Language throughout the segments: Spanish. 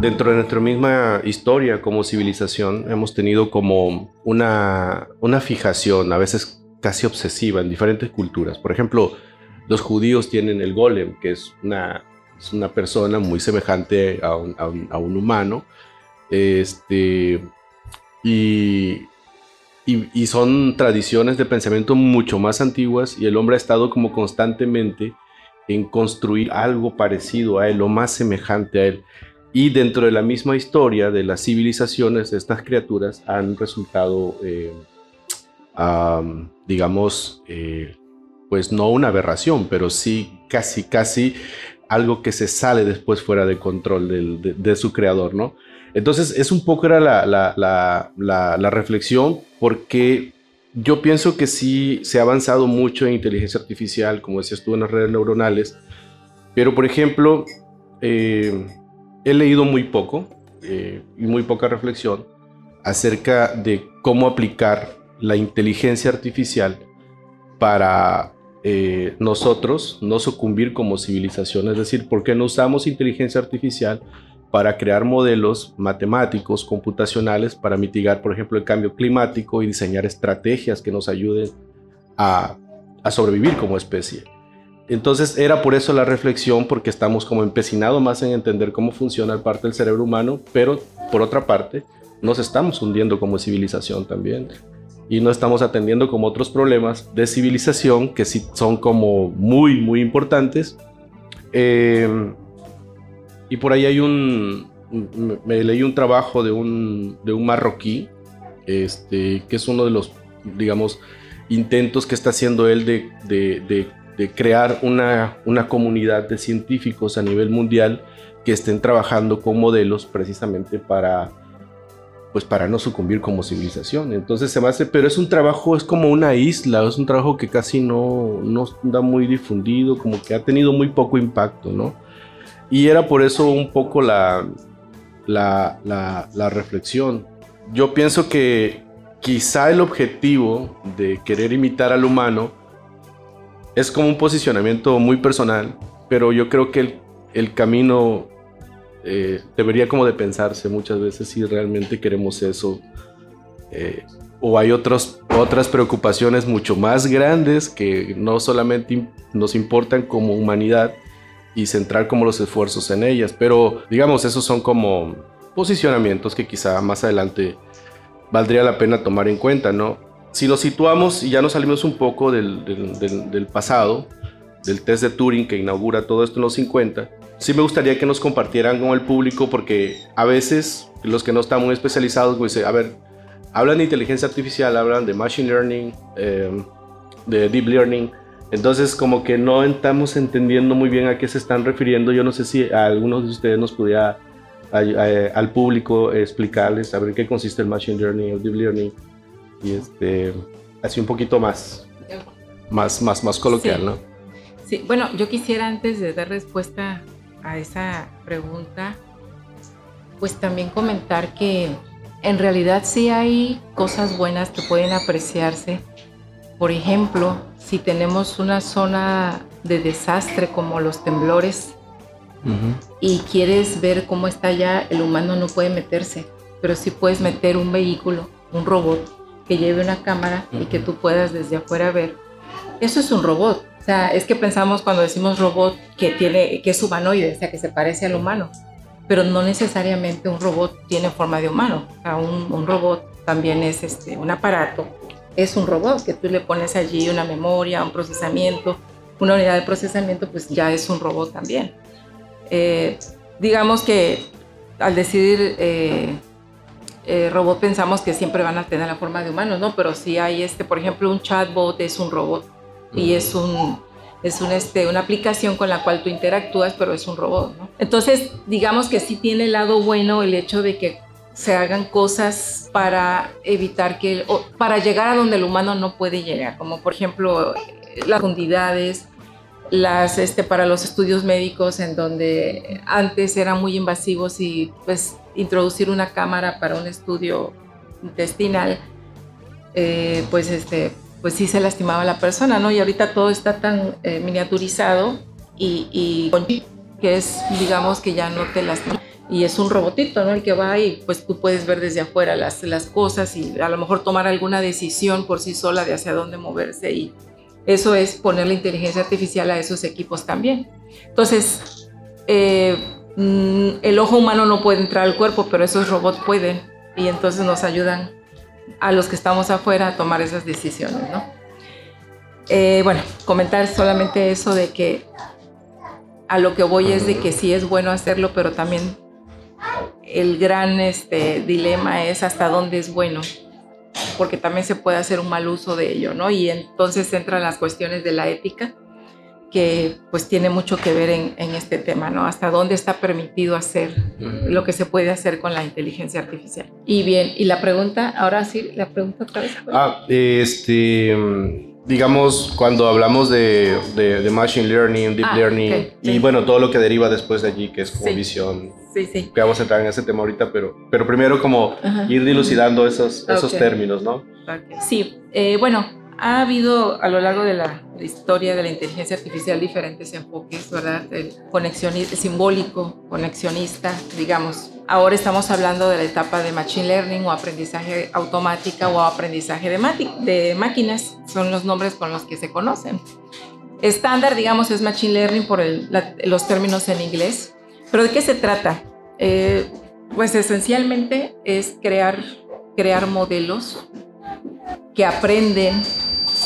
Dentro de nuestra misma historia como civilización hemos tenido como una, una fijación, a veces casi obsesiva, en diferentes culturas. Por ejemplo, los judíos tienen el golem, que es una, una persona muy semejante a un, a un, humano. Este, y, y, y, son tradiciones de pensamiento mucho más antiguas y el hombre ha estado como constantemente en construir algo parecido a él, lo más semejante a él. Y dentro de la misma historia de las civilizaciones, estas criaturas han resultado, eh, digamos, eh, pues no una aberración, pero sí casi, casi algo que se sale después fuera de control de, su creador, ¿no? Entonces, es un poco era la, la, la, reflexión, porque yo pienso que sí se ha avanzado mucho en inteligencia artificial, como decías tú, en las redes neuronales, pero por ejemplo, eh, he leído muy poco eh, y muy poca reflexión acerca de cómo aplicar la inteligencia artificial para eh, nosotros no sucumbir como civilización. Es decir, ¿por qué no usamos inteligencia artificial para crear modelos matemáticos, computacionales, para mitigar, por ejemplo, el cambio climático y diseñar estrategias que nos ayuden a sobrevivir como especie? Entonces era por eso la reflexión, porque estamos como empecinados más en entender cómo funciona el parte del cerebro humano, pero por otra parte nos estamos hundiendo como civilización también. Y no estamos atendiendo como otros problemas de civilización que sí son como muy, muy importantes. Em, y por ahí hay un, me leí un trabajo de un, de un marroquí, este, que es uno de los, digamos, intentos que está haciendo él de, de crear una, una comunidad de científicos a nivel mundial que estén trabajando con modelos precisamente para pues para no sucumbir como civilización. Entonces se me hace, pero es un trabajo, es como una isla, es un trabajo que casi no, no da muy difundido, como que ha tenido muy poco impacto, ¿no? Y era por eso un poco la, la, la, la reflexión. Yo pienso que quizá el objetivo de querer imitar al humano es como un posicionamiento muy personal, pero yo creo que el, camino eh, debería como de pensarse muchas veces si realmente queremos eso. Eh, o hay otros, otras preocupaciones mucho más grandes que no solamente nos importan como humanidad y centrar como los esfuerzos en ellas, pero digamos, esos son como posicionamientos que quizá más adelante valdría la pena tomar en cuenta, ¿no? Si lo situamos y ya nos salimos un poco del, del, pasado, del test de Turing que inaugura todo esto en los 50, sí me gustaría que nos compartieran con el público porque a veces los que no están muy especializados, pues, a ver, hablan de inteligencia artificial, hablan de machine learning, em, de deep learning, entonces como que no estamos entendiendo muy bien a qué se están refiriendo. Yo no sé si a algunos de ustedes nos pudiera al público explicarles a ver qué consiste el machine learning o deep learning y este, así un poquito más, más, más, más coloquial, ¿no? Sí, bueno, yo quisiera antes de dar respuesta a esa pregunta, pues también comentar que en realidad sí hay cosas buenas que pueden apreciarse. Por ejemplo, si tenemos una zona de desastre como los temblores y quieres ver cómo está allá, el humano no puede meterse, pero sí puedes meter un vehículo, un robot que lleve una cámara y que tú puedas desde afuera ver. Eso es un robot. O sea, es que pensamos cuando decimos robot que, tiene, que es humanoide, o sea, que se parece al humano. Pero no necesariamente un robot tiene forma de humano. O sea, un, robot también es este, un aparato. Es un robot que tú le pones allí una memoria, un procesamiento, una unidad de procesamiento, pues ya es un robot también. Eh, digamos que al decidir eh, eh, robot pensamos que siempre van a tener la forma de humanos, ¿no? Pero si hay este, por ejemplo, un chatbot es un robot y es un es una, este, una aplicación con la cual tú interactúas, pero es un robot. ¿no? Entonces, digamos que sí tiene el lado bueno el hecho de que se hagan cosas para evitar que, o para llegar a donde el humano no puede llegar, como por ejemplo las profundidades, las, este, para los estudios médicos en donde antes eran muy invasivos y pues introducir una cámara para un estudio intestinal, eh, pues este, pues sí se lastimaba a la persona, ¿no? Y ahorita todo está tan eh, miniaturizado y, y, que es, digamos, que ya no te lastima. Y es un robotito, ¿no? El que va y pues tú puedes ver desde afuera las, las cosas y a lo mejor tomar alguna decisión por sí sola de hacia dónde moverse. Y eso es poner la inteligencia artificial a esos equipos también. Entonces, eh, mm, el ojo humano no puede entrar al cuerpo, pero esos robots pueden y entonces nos ayudan a los que estamos afuera a tomar esas decisiones, ¿no? Eh, bueno, comentar solamente eso de que a lo que voy es de que sí es bueno hacerlo, pero también el gran este, dilema es hasta dónde es bueno, porque también se puede hacer un mal uso de ello, ¿no? Y entonces entran las cuestiones de la ética que pues tiene mucho que ver en, este tema, ¿no? Hasta dónde está permitido hacer lo que se puede hacer con la inteligencia artificial. Y bien, y la pregunta, ahora sí, la pregunta otra vez. Ah, este, digamos, cuando hablamos de, de, Machine Learning, Deep ah, Learning, y bueno, todo lo que deriva después de allí, que es como visión. Sí, sí. Que vamos a entrar en ese tema ahorita, pero, pero primero como ir dilucidando esos, esos términos, ¿no? Sí, eh, bueno, ha habido a lo largo de la, historia de la inteligencia artificial diferentes enfoques, ¿verdad? El conexionista, simbólico, conexionista, digamos. Ahora estamos hablando de la etapa de Machine Learning o aprendizaje automática o aprendizaje de, de máquinas, son los nombres con los que se conocen. Estándar, digamos, es Machine Learning por los términos en inglés. ¿Pero de qué se trata? Eh, pues esencialmente es crear, crear modelos que aprenden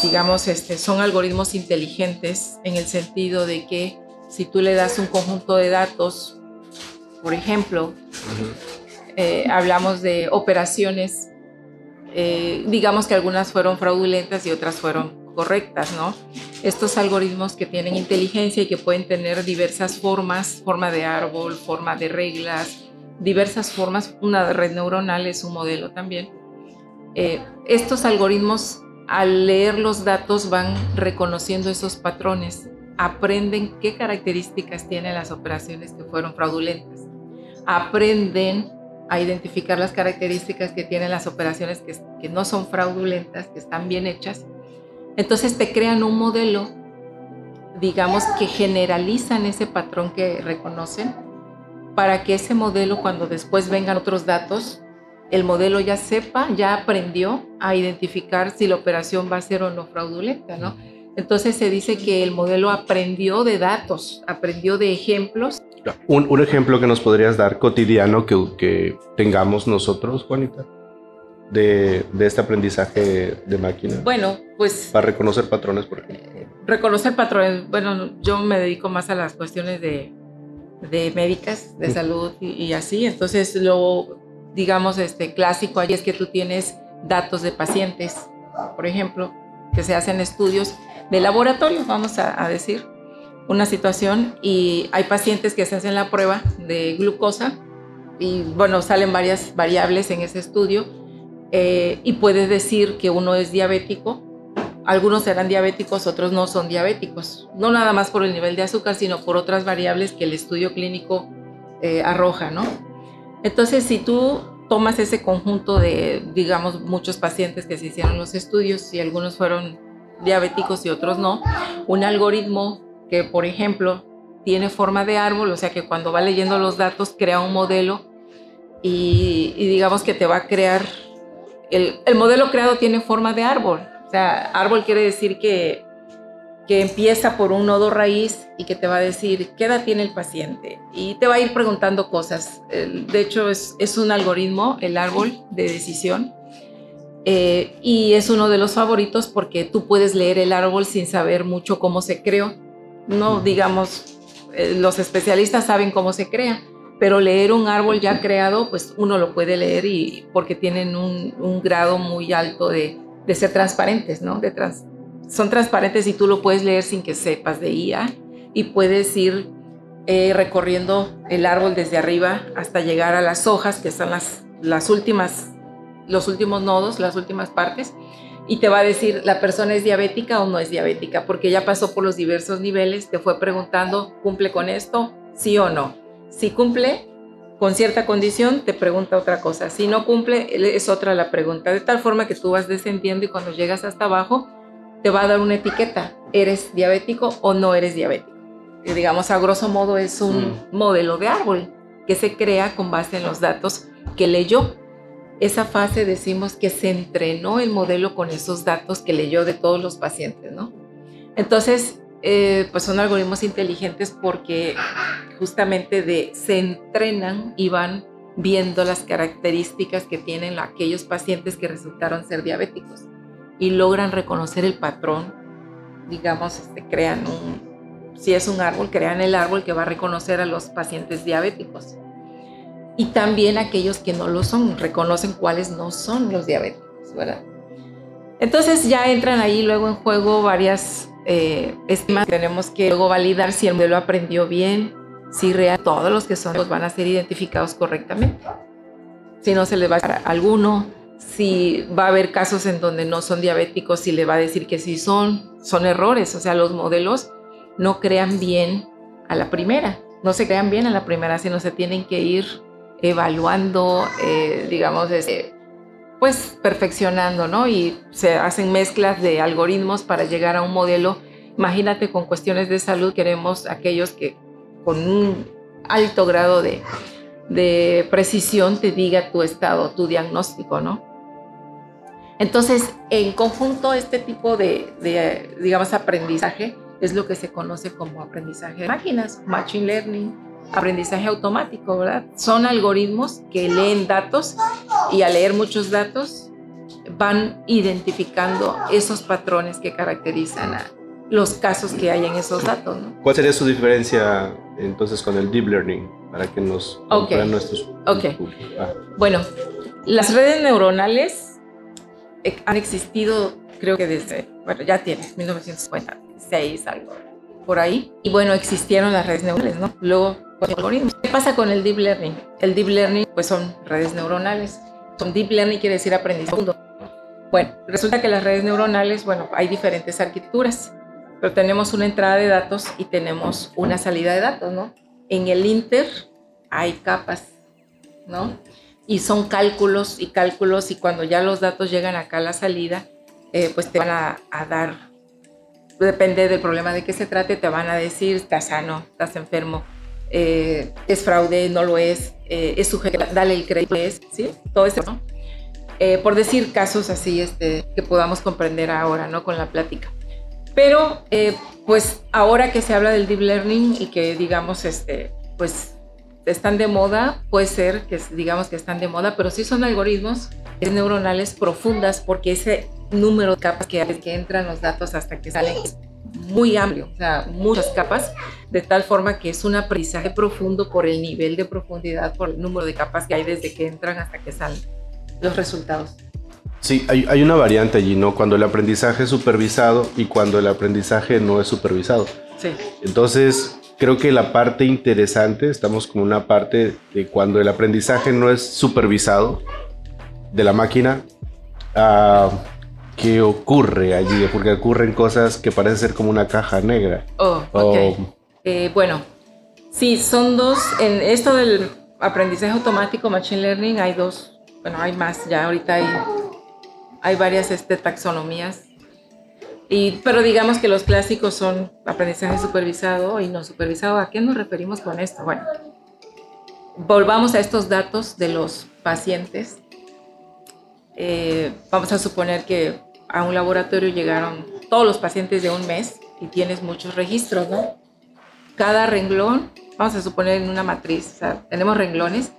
digamos, este, son algoritmos inteligentes en el sentido de que si tú le das un conjunto de datos, por ejemplo, eh, hablamos de operaciones, eh, digamos que algunas fueron fraudulentas y otras fueron correctas, ¿no? Estos algoritmos que tienen inteligencia y que pueden tener diversas formas, forma de árbol, forma de reglas, diversas formas, una red neuronal es un modelo también. Eh, estos algoritmos al leer los datos van reconociendo esos patrones, aprenden qué características tienen las operaciones que fueron fraudulentas, aprenden a identificar las características que tienen las operaciones que, no son fraudulentas, que están bien hechas. Entonces te crean un modelo, digamos, que generalizan ese patrón que reconocen para que ese modelo, cuando después vengan otros datos, el modelo ya sepa, ya aprendió a identificar si la operación va a ser o no fraudulenta, ¿no? Entonces se dice que el modelo aprendió de datos, aprendió de ejemplos. Un, ejemplo que nos podrías dar cotidiano que, que tengamos nosotros, Juanita, de, de, este aprendizaje de máquina. Bueno, pues... Para reconocer patrones, por ejemplo. reconocer patrones, bueno, yo me dedico más a las cuestiones de, de médicas, de salud y, y así, entonces lo digamos, este, clásico ahí es que tú tienes datos de pacientes, por ejemplo, que se hacen estudios de laboratorio, vamos a, decir, una situación y hay pacientes que se hacen la prueba de glucosa y bueno, salen varias variables en ese estudio eh, y puedes decir que uno es diabético, algunos serán diabéticos, otros no son diabéticos, no nada más por el nivel de azúcar, sino por otras variables que el estudio clínico eh, arroja, ¿no? Entonces, si tú tomas ese conjunto de, digamos, muchos pacientes que se hicieron los estudios y algunos fueron diabéticos y otros no, un algoritmo que, por ejemplo, tiene forma de árbol, o sea que cuando va leyendo los datos crea un modelo y, digamos que te va a crear, el, el modelo creado tiene forma de árbol, o sea, árbol quiere decir que que empieza por un nodo raíz y que te va a decir qué edad tiene el paciente. Y te va a ir preguntando cosas. De hecho, es, es un algoritmo, el árbol de decisión, eh, y es uno de los favoritos porque tú puedes leer el árbol sin saber mucho cómo se creó. No, digamos, eh, los especialistas saben cómo se crea, pero leer un árbol ya creado, pues uno lo puede leer y porque tienen un, un grado muy alto de, de ser transparentes, ¿no? De trans, son transparentes y tú lo puedes leer sin que sepas de IA y puedes ir eh, recorriendo el árbol desde arriba hasta llegar a las hojas, que son las, las últimas, los últimos nodos, las últimas partes, y te va a decir la persona es diabética o no es diabética, porque ya pasó por los diversos niveles, te fue preguntando, ¿cumple con esto? Sí o no. Si cumple con cierta condición, te pregunta otra cosa. Si no cumple, es otra la pregunta. De tal forma que tú vas descendiendo y cuando llegas hasta abajo, te va a dar una etiqueta. ¿Eres diabético o no eres diabético? Y digamos, a grosso modo es un mm. modelo de árbol que se crea con base en los datos que leyó. Esa fase decimos que se entrenó el modelo con esos datos que leyó de todos los pacientes, ¿no? Entonces, eh, pues son algoritmos inteligentes porque justamente de, se entrenan y van viendo las características que tienen aquellos pacientes que resultaron ser diabéticos y logran reconocer el patrón, digamos, este, crean un, si es un árbol, crean el árbol que va a reconocer a los pacientes diabéticos. Y también aquellos que no lo son, reconocen cuáles no son los diabéticos, ¿verdad? Entonces ya entran ahí luego en juego varias eh, tenemos que luego validar si el modelo aprendió bien, si real, todos los que son los van a ser identificados correctamente. Si no se le va a dar alguno, si va a haber casos en donde no son diabéticos, si le va a decir que sí son, son errores. O sea, los modelos no crean bien a la primera, no se crean bien a la primera, sino se tienen que ir evaluando, eh, digamos, este, pues perfeccionando, ¿no? Y se hacen mezclas de algoritmos para llegar a un modelo. Imagínate con cuestiones de salud, queremos aquellos que con un alto grado de, de precisión te diga tu estado, tu diagnóstico, ¿no? Entonces, en conjunto, este tipo de, de, digamos, aprendizaje es lo que se conoce como aprendizaje de máquinas, machine learning, aprendizaje automático, ¿verdad? Son algoritmos que leen datos y al leer muchos datos van identificando esos patrones que caracterizan a los casos que hay en esos datos. ¿no? ¿Cuál sería su diferencia entonces con el deep learning para que nos okay. nuestros okay. Ah. Bueno, las redes neuronales eh, han existido creo que desde, bueno, ya tiene 1956 algo por ahí. Y bueno, existieron las redes neuronales, ¿no? Luego ¿Qué pasa con el deep learning? El deep learning pues son redes neuronales. Son deep learning quiere decir aprendizaje Bueno, resulta que las redes neuronales, bueno, hay diferentes arquitecturas, pero tenemos una entrada de datos y tenemos una salida de datos, ¿no? En el inter hay capas, ¿no? Y son cálculos y cálculos y cuando ya los datos llegan acá a la salida, eh, pues te van a, a dar, depende del problema de qué se trate, te van a decir, estás sano, estás enfermo, eh, es fraude, no lo es, eh, es sujeto, dale el crédito, es, ¿sí? Todo eso, ¿no? Eh, por decir casos así este, que podamos comprender ahora, ¿no? Con la plática. Pero, pues ahora que se habla del deep learning y que digamos, este, pues están de moda, puede ser que digamos que están de moda, pero sí son algoritmos neuronales profundas porque ese número de capas que, que entran los datos hasta que salen muy amplio, o sea, muchas capas, de tal forma que es un aprendizaje profundo por el nivel de profundidad, por el número de capas que hay desde que entran hasta que salen los resultados. Sí, hay, hay una variante allí, ¿no? Cuando el aprendizaje es supervisado y cuando el aprendizaje no es supervisado. Sí. Entonces, creo que la parte interesante, estamos como una parte de cuando el aprendizaje no es supervisado de la máquina, uh, qué ocurre allí, porque ocurren cosas que parecen ser como una caja negra. Oh, ok. Eh, bueno, sí, son dos. En esto del aprendizaje automático, Machine Learning, hay dos, bueno, hay más, ya ahorita hay, hay varias este, taxonomías. Y, pero digamos que los clásicos son aprendizaje supervisado y no supervisado. ¿A qué nos referimos con esto? Bueno, volvamos a estos datos de los pacientes eh, vamos a suponer que a un laboratorio llegaron todos los pacientes de un mes y tienes muchos registros, ¿no? Cada renglón, vamos a suponer en una matriz, o sea, tenemos renglones,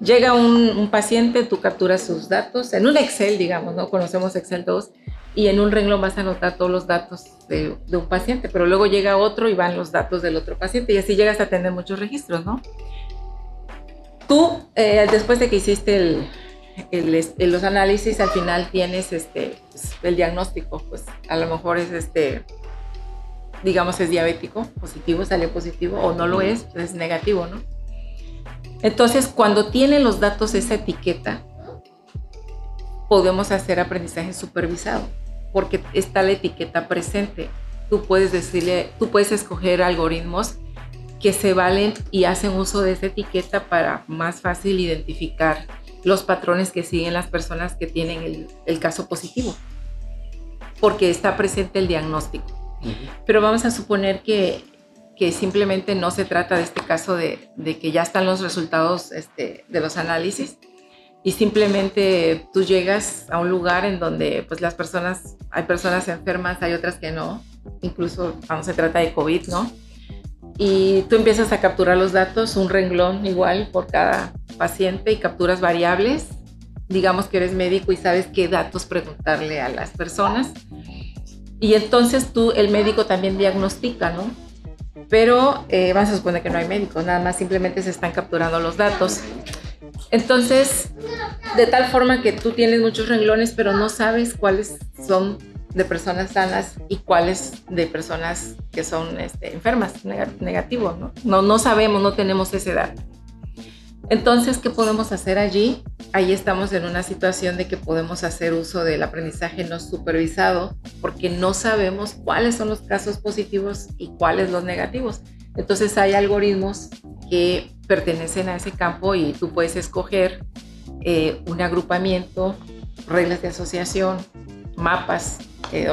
llega un, paciente, tú capturas sus datos, en un Excel, digamos, ¿no? Conocemos Excel 2, y en un renglón vas a anotar todos los datos de, un paciente, pero luego llega otro y van los datos del otro paciente, y así llegas a tener muchos registros, ¿no? Tú, eh, después de que hiciste el, los análisis al final tienes este, pues, el diagnóstico, pues a lo mejor es este, digamos es diabético, positivo, sale positivo, o no lo es, es negativo, ¿no? Entonces, cuando tiene los datos esa etiqueta, podemos hacer aprendizaje supervisado, porque está la etiqueta presente. Tú puedes decirle, tú puedes escoger algoritmos que se valen y hacen uso de esa etiqueta para más fácil identificar los patrones que siguen las personas que tienen el, caso positivo, porque está presente el diagnóstico. Pero vamos a suponer que, que, simplemente no se trata de este caso de, de que ya están los resultados este, de los análisis y simplemente tú llegas a un lugar en donde pues las personas, hay personas enfermas, hay otras que no, incluso cuando se trata de COVID, ¿no? Y tú empiezas a capturar los datos, un renglón igual por cada paciente y capturas variables. Digamos que eres médico y sabes qué datos preguntarle a las personas. Y entonces tú, el médico también diagnostica, ¿no? Pero eh, vamos a suponer que no hay médicos, nada más simplemente se están capturando los datos. Entonces, de tal forma que tú tienes muchos renglones, pero no sabes cuáles son de personas sanas y cuáles de personas que son este, enfermas, negativo, ¿no? ¿no? No sabemos, no tenemos ese dato. Entonces, ¿qué podemos hacer allí? Ahí estamos en una situación de que podemos hacer uso del aprendizaje no supervisado porque no sabemos cuáles son los casos positivos y cuáles los negativos. Entonces hay algoritmos que pertenecen a ese campo y tú puedes escoger eh, un agrupamiento, reglas de asociación, mapas eh,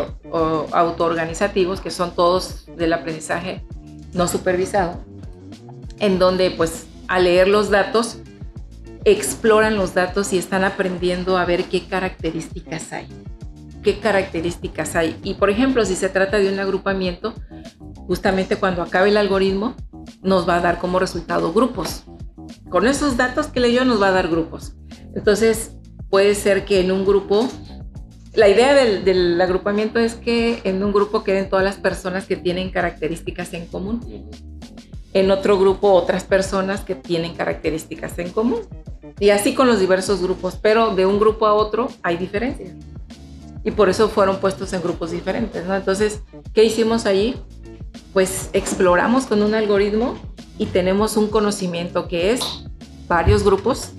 autoorganizativos, que son todos del aprendizaje no supervisado, en donde pues al leer los datos, exploran los datos y están aprendiendo a ver qué características hay. ¿Qué características hay? Y por ejemplo, si se trata de un agrupamiento, justamente cuando acabe el algoritmo, nos va a dar como resultado grupos. Con esos datos que leyó nos va a dar grupos. Entonces, puede ser que en un grupo la idea del, agrupamiento es que en un grupo queden todas las personas que tienen características en común. En otro grupo otras personas que tienen características en común. Y así con los diversos grupos, pero de un grupo a otro hay diferencias. Y por eso fueron puestos en grupos diferentes. Entonces, ¿qué hicimos allí? Pues exploramos con un algoritmo y tenemos un conocimiento que es varios grupos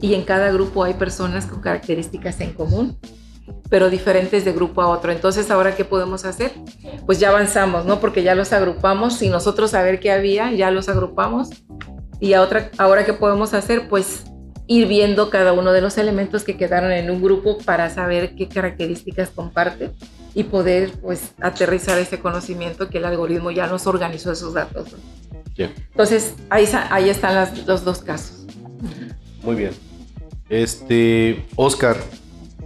y en cada grupo hay personas con características en común pero diferentes de grupo a otro. Entonces, ¿ahora qué podemos hacer? Pues ya avanzamos, ¿no? Porque ya los agrupamos y nosotros saber qué había, ya los agrupamos. Y otra, ahora qué podemos hacer? Pues ir viendo cada uno de los elementos que quedaron en un grupo para saber qué características comparte y poder pues aterrizar ese conocimiento que el algoritmo ya nos organizó esos datos. Entonces, ahí, ahí están los dos casos. Muy bien. Este, Oscar,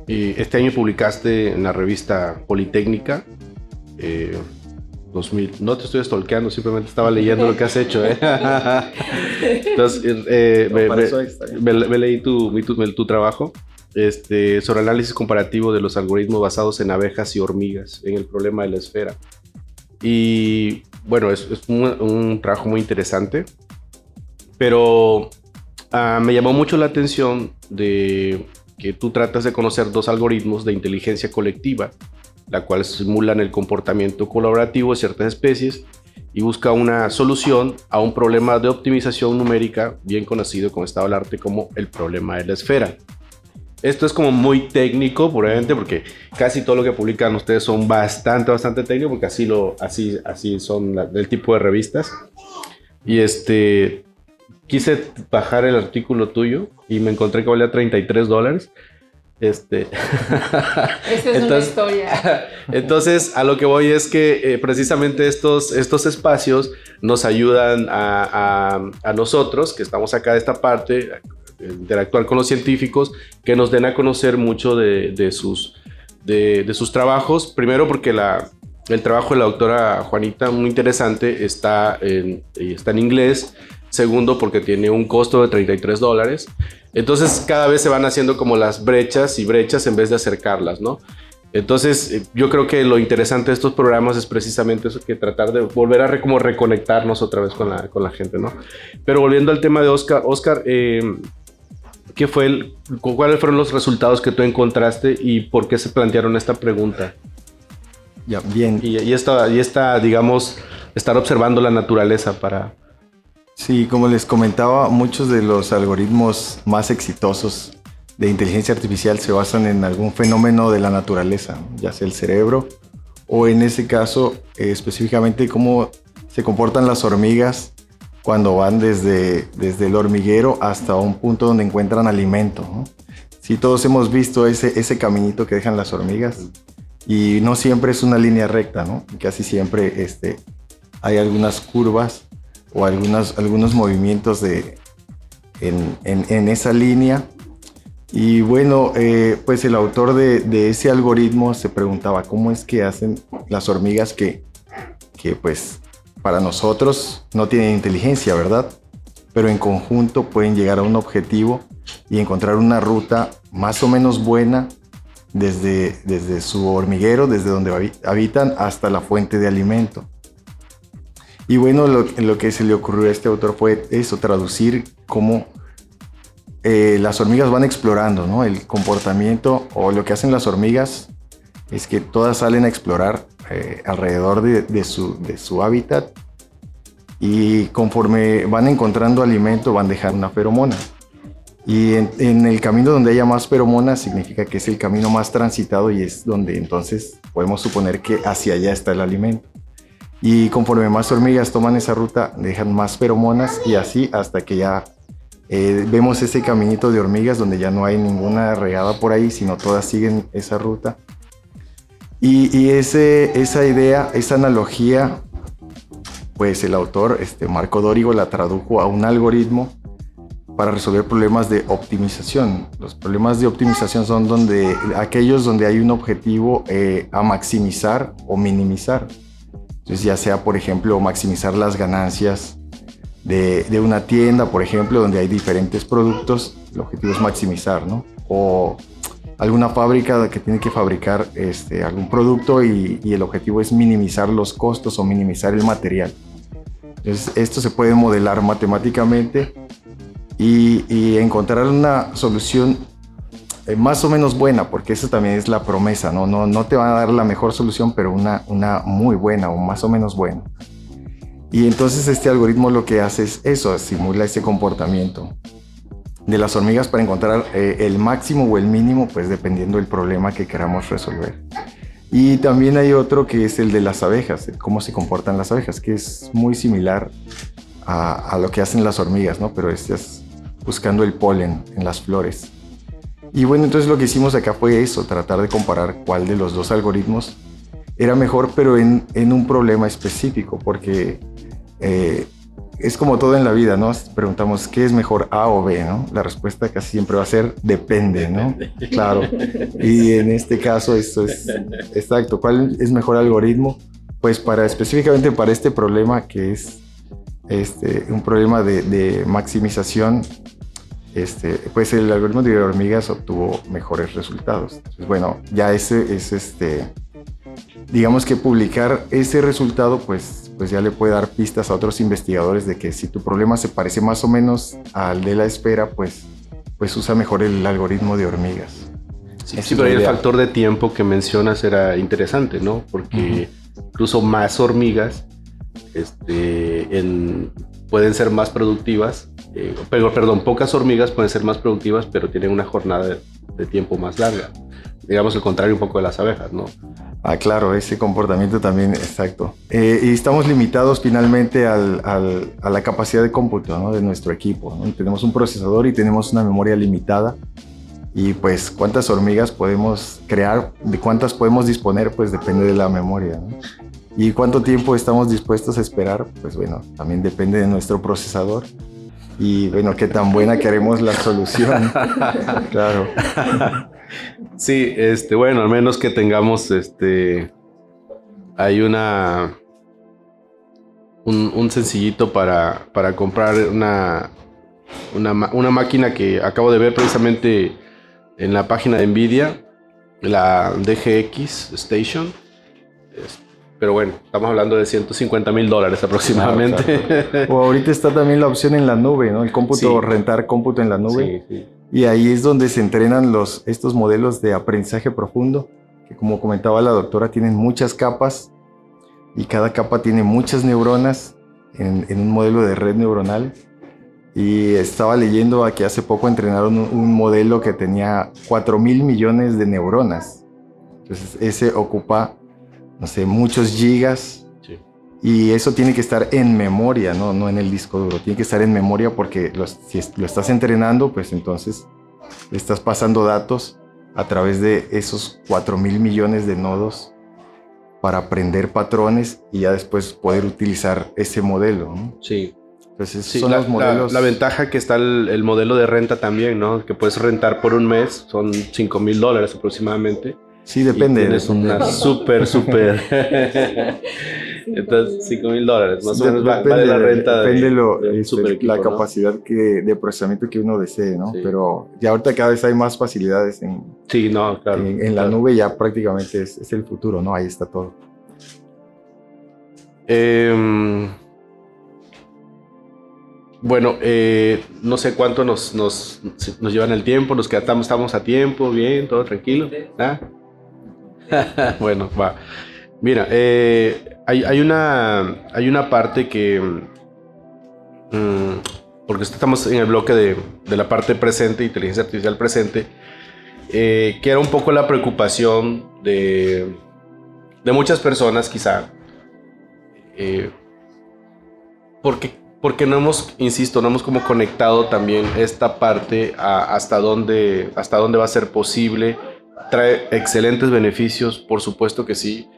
este año publicaste en la revista Politécnica. 2000. Eh, no te estoy stalkeando, simplemente estaba leyendo lo que has hecho. ¿eh? Entonces, eh, me, leí tu, tu, trabajo este, sobre análisis comparativo de los algoritmos basados en abejas y hormigas en el problema de la esfera. Y bueno, es, un, trabajo muy interesante, pero ah, me llamó mucho la atención de que tú tratas de conocer dos algoritmos de inteligencia colectiva, la cual simulan el comportamiento colaborativo de ciertas especies y busca una solución a un problema de optimización numérica bien conocido con estado del arte como el problema de la esfera. Esto es como muy técnico, probablemente, porque casi todo lo que publican ustedes son bastante, bastante técnico, porque así, lo, así, así son del tipo de revistas. Y este, quise bajar el artículo tuyo y me encontré que valía 33 dólares. Este. Esa es entonces, una historia. Entonces, a lo que voy es que eh, precisamente estos, estos espacios nos ayudan a, a, nosotros, que estamos acá de esta parte, interactuar con los científicos, que nos den a conocer mucho de, de sus, de, de, sus trabajos. Primero, porque la, el trabajo de la doctora Juanita, muy interesante, está en, está en inglés Segundo, porque tiene un costo de 33 dólares. Entonces cada vez se van haciendo como las brechas y brechas en vez de acercarlas, ¿no? Entonces eh, yo creo que lo interesante de estos programas es precisamente eso, que tratar de volver a como reconectarnos otra vez con la, con la gente, ¿no? Pero volviendo al tema de Oscar, Oscar, eh, ¿Qué fue el, ¿Cuáles fueron los resultados que tú encontraste y por qué se plantearon esta pregunta? Ya, bien. Y, y, esta, y esta, digamos, estar observando la naturaleza para... Sí, como les comentaba, muchos de los algoritmos más exitosos de inteligencia artificial se basan en algún fenómeno de la naturaleza, ya sea el cerebro o en ese caso eh, específicamente cómo se comportan las hormigas cuando van desde, desde el hormiguero hasta un punto donde encuentran alimento. Si todos hemos visto ese, ese caminito que dejan las hormigas y no siempre es una línea recta, ¿no? casi siempre este, hay algunas curvas o algunas, algunos movimientos de, en, en, esa línea. Y bueno, eh, pues el autor de, de, ese algoritmo se preguntaba cómo es que hacen las hormigas que, que pues para nosotros no tienen inteligencia, ¿verdad? Pero en conjunto pueden llegar a un objetivo y encontrar una ruta más o menos buena desde, desde su hormiguero, desde donde habitan, hasta la fuente de alimento. Y bueno, lo, lo que se le ocurrió a este autor fue eso, traducir cómo eh, las hormigas van explorando, ¿no? El comportamiento o lo que hacen las hormigas es que todas salen a explorar eh, alrededor de, su, hábitat y conforme van encontrando alimento van dejando una feromona. Y en, en, el camino donde haya más feromonas significa que es el camino más transitado y es donde entonces podemos suponer que hacia allá está el alimento. Y conforme más hormigas toman esa ruta, dejan más feromonas y así hasta que ya eh, vemos ese caminito de hormigas donde ya no hay ninguna regada por ahí, sino todas siguen esa ruta. Y, esa idea, esa analogía, pues el autor, este Marco Dorigo, la tradujo a un algoritmo para resolver problemas de optimización. Los problemas de optimización son donde, aquellos donde hay un objetivo eh, a maximizar o minimizar. Entonces ya sea, por ejemplo, maximizar las ganancias de, de, una tienda, por ejemplo, donde hay diferentes productos, el objetivo es maximizar, ¿no? O alguna fábrica que tiene que fabricar este, algún producto y, y, el objetivo es minimizar los costos o minimizar el material. Entonces, esto se puede modelar matemáticamente y, y encontrar una solución eh, más o menos buena, porque eso también es la promesa, ¿no? No, no te van a dar la mejor solución, pero una, una muy buena o más o menos buena. Y entonces este algoritmo lo que hace es eso, simula ese comportamiento de las hormigas para encontrar eh, el máximo o el mínimo, pues dependiendo del problema que queramos resolver. Y también hay otro que es el de las abejas, cómo se comportan las abejas, que es muy similar a, lo que hacen las hormigas, ¿no? Pero este es buscando el polen en las flores. Y bueno, entonces lo que hicimos acá fue eso, tratar de comparar cuál de los dos algoritmos era mejor, pero en, en un problema específico, porque eh, es como todo en la vida, ¿no? Preguntamos, ¿qué es mejor, A o B, no? La respuesta casi siempre va a ser depende, ¿no? Claro. Y en este caso, esto es exacto. ¿Cuál es mejor algoritmo? Pues para específicamente para este problema que es este, un problema de, de maximización este, pues el algoritmo de hormigas obtuvo mejores resultados. Entonces, bueno, ya ese es este, digamos que publicar ese resultado, pues, pues ya le puede dar pistas a otros investigadores de que si tu problema se parece más o menos al de la espera, pues, pues usa mejor el algoritmo de hormigas. Sí, sí pero el factor de tiempo que mencionas era interesante, ¿no? Porque uh -huh. incluso más hormigas este, en, pueden ser más productivas eh, perdón, pocas hormigas pueden ser más productivas, pero tienen una jornada de, de, tiempo más larga. Digamos el contrario un poco de las abejas, ¿no? Ah, claro, ese comportamiento también, exacto. Eh, y estamos limitados finalmente al, al, a la capacidad de cómputo ¿no? de nuestro equipo. ¿no? Tenemos un procesador y tenemos una memoria limitada. Y pues cuántas hormigas podemos crear, de cuántas podemos disponer, pues depende de la memoria. ¿no? Y cuánto tiempo estamos dispuestos a esperar, pues bueno, también depende de nuestro procesador y bueno, qué tan buena queremos la solución. claro. Sí, este, bueno, al menos que tengamos este. Hay una. Un, un sencillito para, para comprar una, una, una, máquina que acabo de ver precisamente en la página de Nvidia, la DGX Station. Este, pero bueno, estamos hablando de 150 mil dólares aproximadamente. Claro, claro. O ahorita está también la opción en la nube, ¿no? El cómputo, sí. rentar cómputo en la nube. Sí, sí. Y ahí es donde se entrenan los, estos modelos de aprendizaje profundo, que como comentaba la doctora, tienen muchas capas y cada capa tiene muchas neuronas en, un modelo de red neuronal. Y estaba leyendo aquí hace poco entrenaron un, modelo que tenía 4 mil millones de neuronas. Entonces ese ocupa, no sé, muchos gigas. Y eso tiene que estar en memoria, ¿no? no en el disco duro. Tiene que estar en memoria porque si lo estás entrenando, pues entonces estás pasando datos a través de esos 4 mil millones de nodos para aprender patrones y ya después poder utilizar ese modelo. Sí. Entonces, son la, los modelos. La, ventaja que está el, modelo de renta también, ¿no? Que puedes rentar por un mes, son 5 mil dólares aproximadamente. Sí, depende. Es una súper, súper. Entonces, 5 mil dólares, más o menos vale la renta. Depende de, la capacidad que, de procesamiento que uno desee, ¿no? Pero ya ahorita cada vez hay más facilidades en, sí, no, claro, en, la nube, ya prácticamente es, es, el futuro, ¿no? Ahí está todo. Eh, bueno, eh, no sé cuánto nos, nos, nos, llevan el tiempo, nos quedamos, estamos a tiempo, bien, todo tranquilo. ¿Ah? bueno, va. Mira, eh, hay, una, hay una parte que, mm, porque estamos en el bloque de, de, la parte presente, inteligencia artificial presente, eh, que era un poco la preocupación de, de muchas personas quizá, eh, porque, porque no hemos, insisto, no hemos como conectado también esta parte hasta, dónde, hasta dónde va a ser posible trae excelentes beneficios, por supuesto que sí.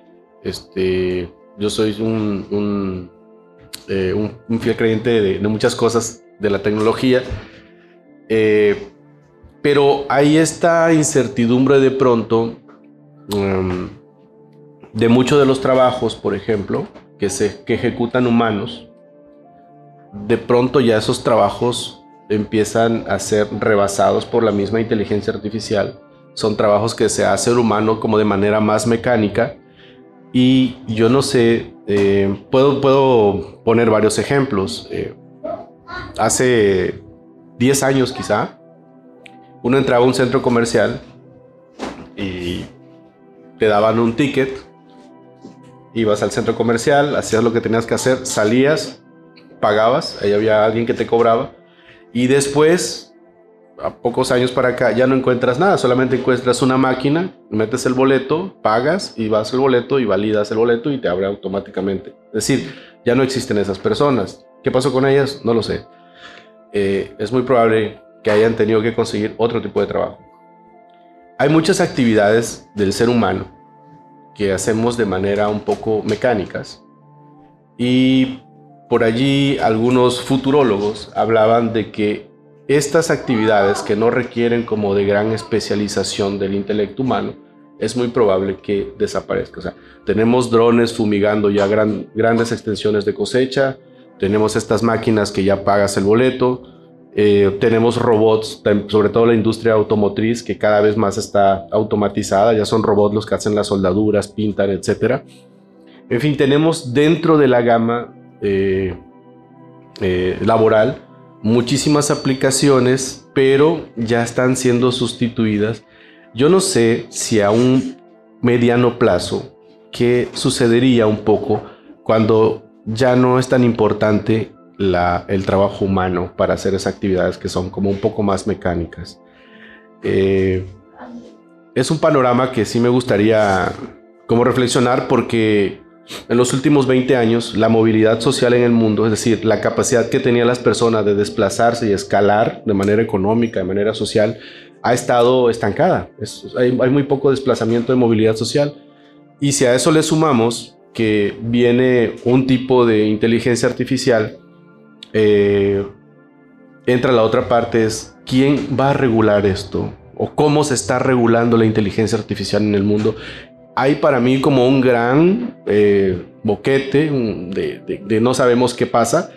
Este, yo soy un, un, eh, fiel creyente de, muchas cosas de la tecnología, eh, pero hay esta incertidumbre de pronto em, de muchos de los trabajos, por ejemplo, que, se, que ejecutan humanos, de pronto ya esos trabajos empiezan a ser rebasados por la misma inteligencia artificial son trabajos que se hace el humano como de manera más mecánica. Y yo no sé, eh, puedo, puedo poner varios ejemplos. Eh, hace 10 años quizá, uno entraba a un centro comercial y te daban un ticket, ibas al centro comercial, hacías lo que tenías que hacer, salías, pagabas, ahí había alguien que te cobraba, y después a pocos años para acá ya no encuentras nada, solamente encuentras una máquina, metes el boleto, pagas y vas al boleto y validas el boleto y te abre automáticamente. Es decir, ya no existen esas personas. ¿Qué pasó con ellas? No lo sé. Eh, es muy probable que hayan tenido que conseguir otro tipo de trabajo. Hay muchas actividades del ser humano que hacemos de manera un poco mecánicas y por allí algunos futurólogos hablaban de que estas actividades que no requieren como de gran especialización del intelecto humano, es muy probable que desaparezca. Tenemos drones fumigando ya grandes extensiones de cosecha, tenemos estas máquinas que ya pagas el boleto, eh, tenemos robots, sobre todo la industria automotriz, que cada vez más está automatizada, ya son robots los que hacen las soldaduras, pintan, etc. En fin, tenemos dentro de la gama eh, eh, laboral muchísimas aplicaciones, pero ya están siendo sustituidas. Yo no sé si a un mediano plazo, qué sucedería un poco cuando ya no es tan importante el trabajo humano para hacer esas actividades que son como un poco más mecánicas. Eh, es un panorama que sí me gustaría como reflexionar porque en los últimos 20 años, la movilidad social en el mundo, es decir, la capacidad que tenían las personas de desplazarse y escalar de manera económica, de manera social, ha estado estancada. hay, muy poco desplazamiento de movilidad social. Y si a eso le sumamos que viene un tipo de inteligencia artificial, eh, entra la otra parte, es quién va a regular esto o cómo se está regulando la inteligencia artificial en el mundo hay para mí como un gran eh, boquete de, no sabemos qué pasa,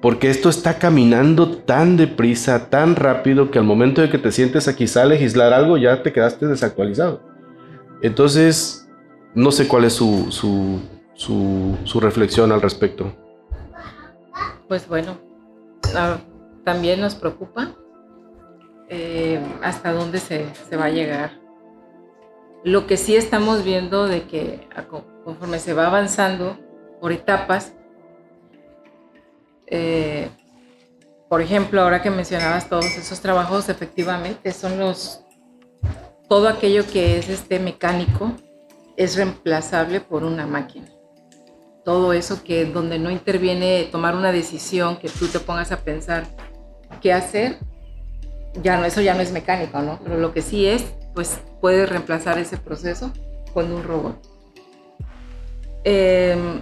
porque esto está caminando tan deprisa, tan rápido, que al momento de que te sientes a legislar algo, ya te quedaste desactualizado. Entonces, no sé cuál es su, su, reflexión al respecto. Pues bueno, también nos preocupa eh, hasta dónde se, va a llegar. Lo que sí estamos viendo de que conforme se va avanzando por etapas, eh, por ejemplo, ahora que mencionabas todos esos trabajos, efectivamente son los todo aquello que es este mecánico es reemplazable por una máquina. Todo eso que donde no interviene tomar una decisión, que tú te pongas a pensar qué hacer, ya no, eso ya no es mecánico, ¿no? Pero lo que sí es, pues puedes reemplazar ese proceso con un robot. Em,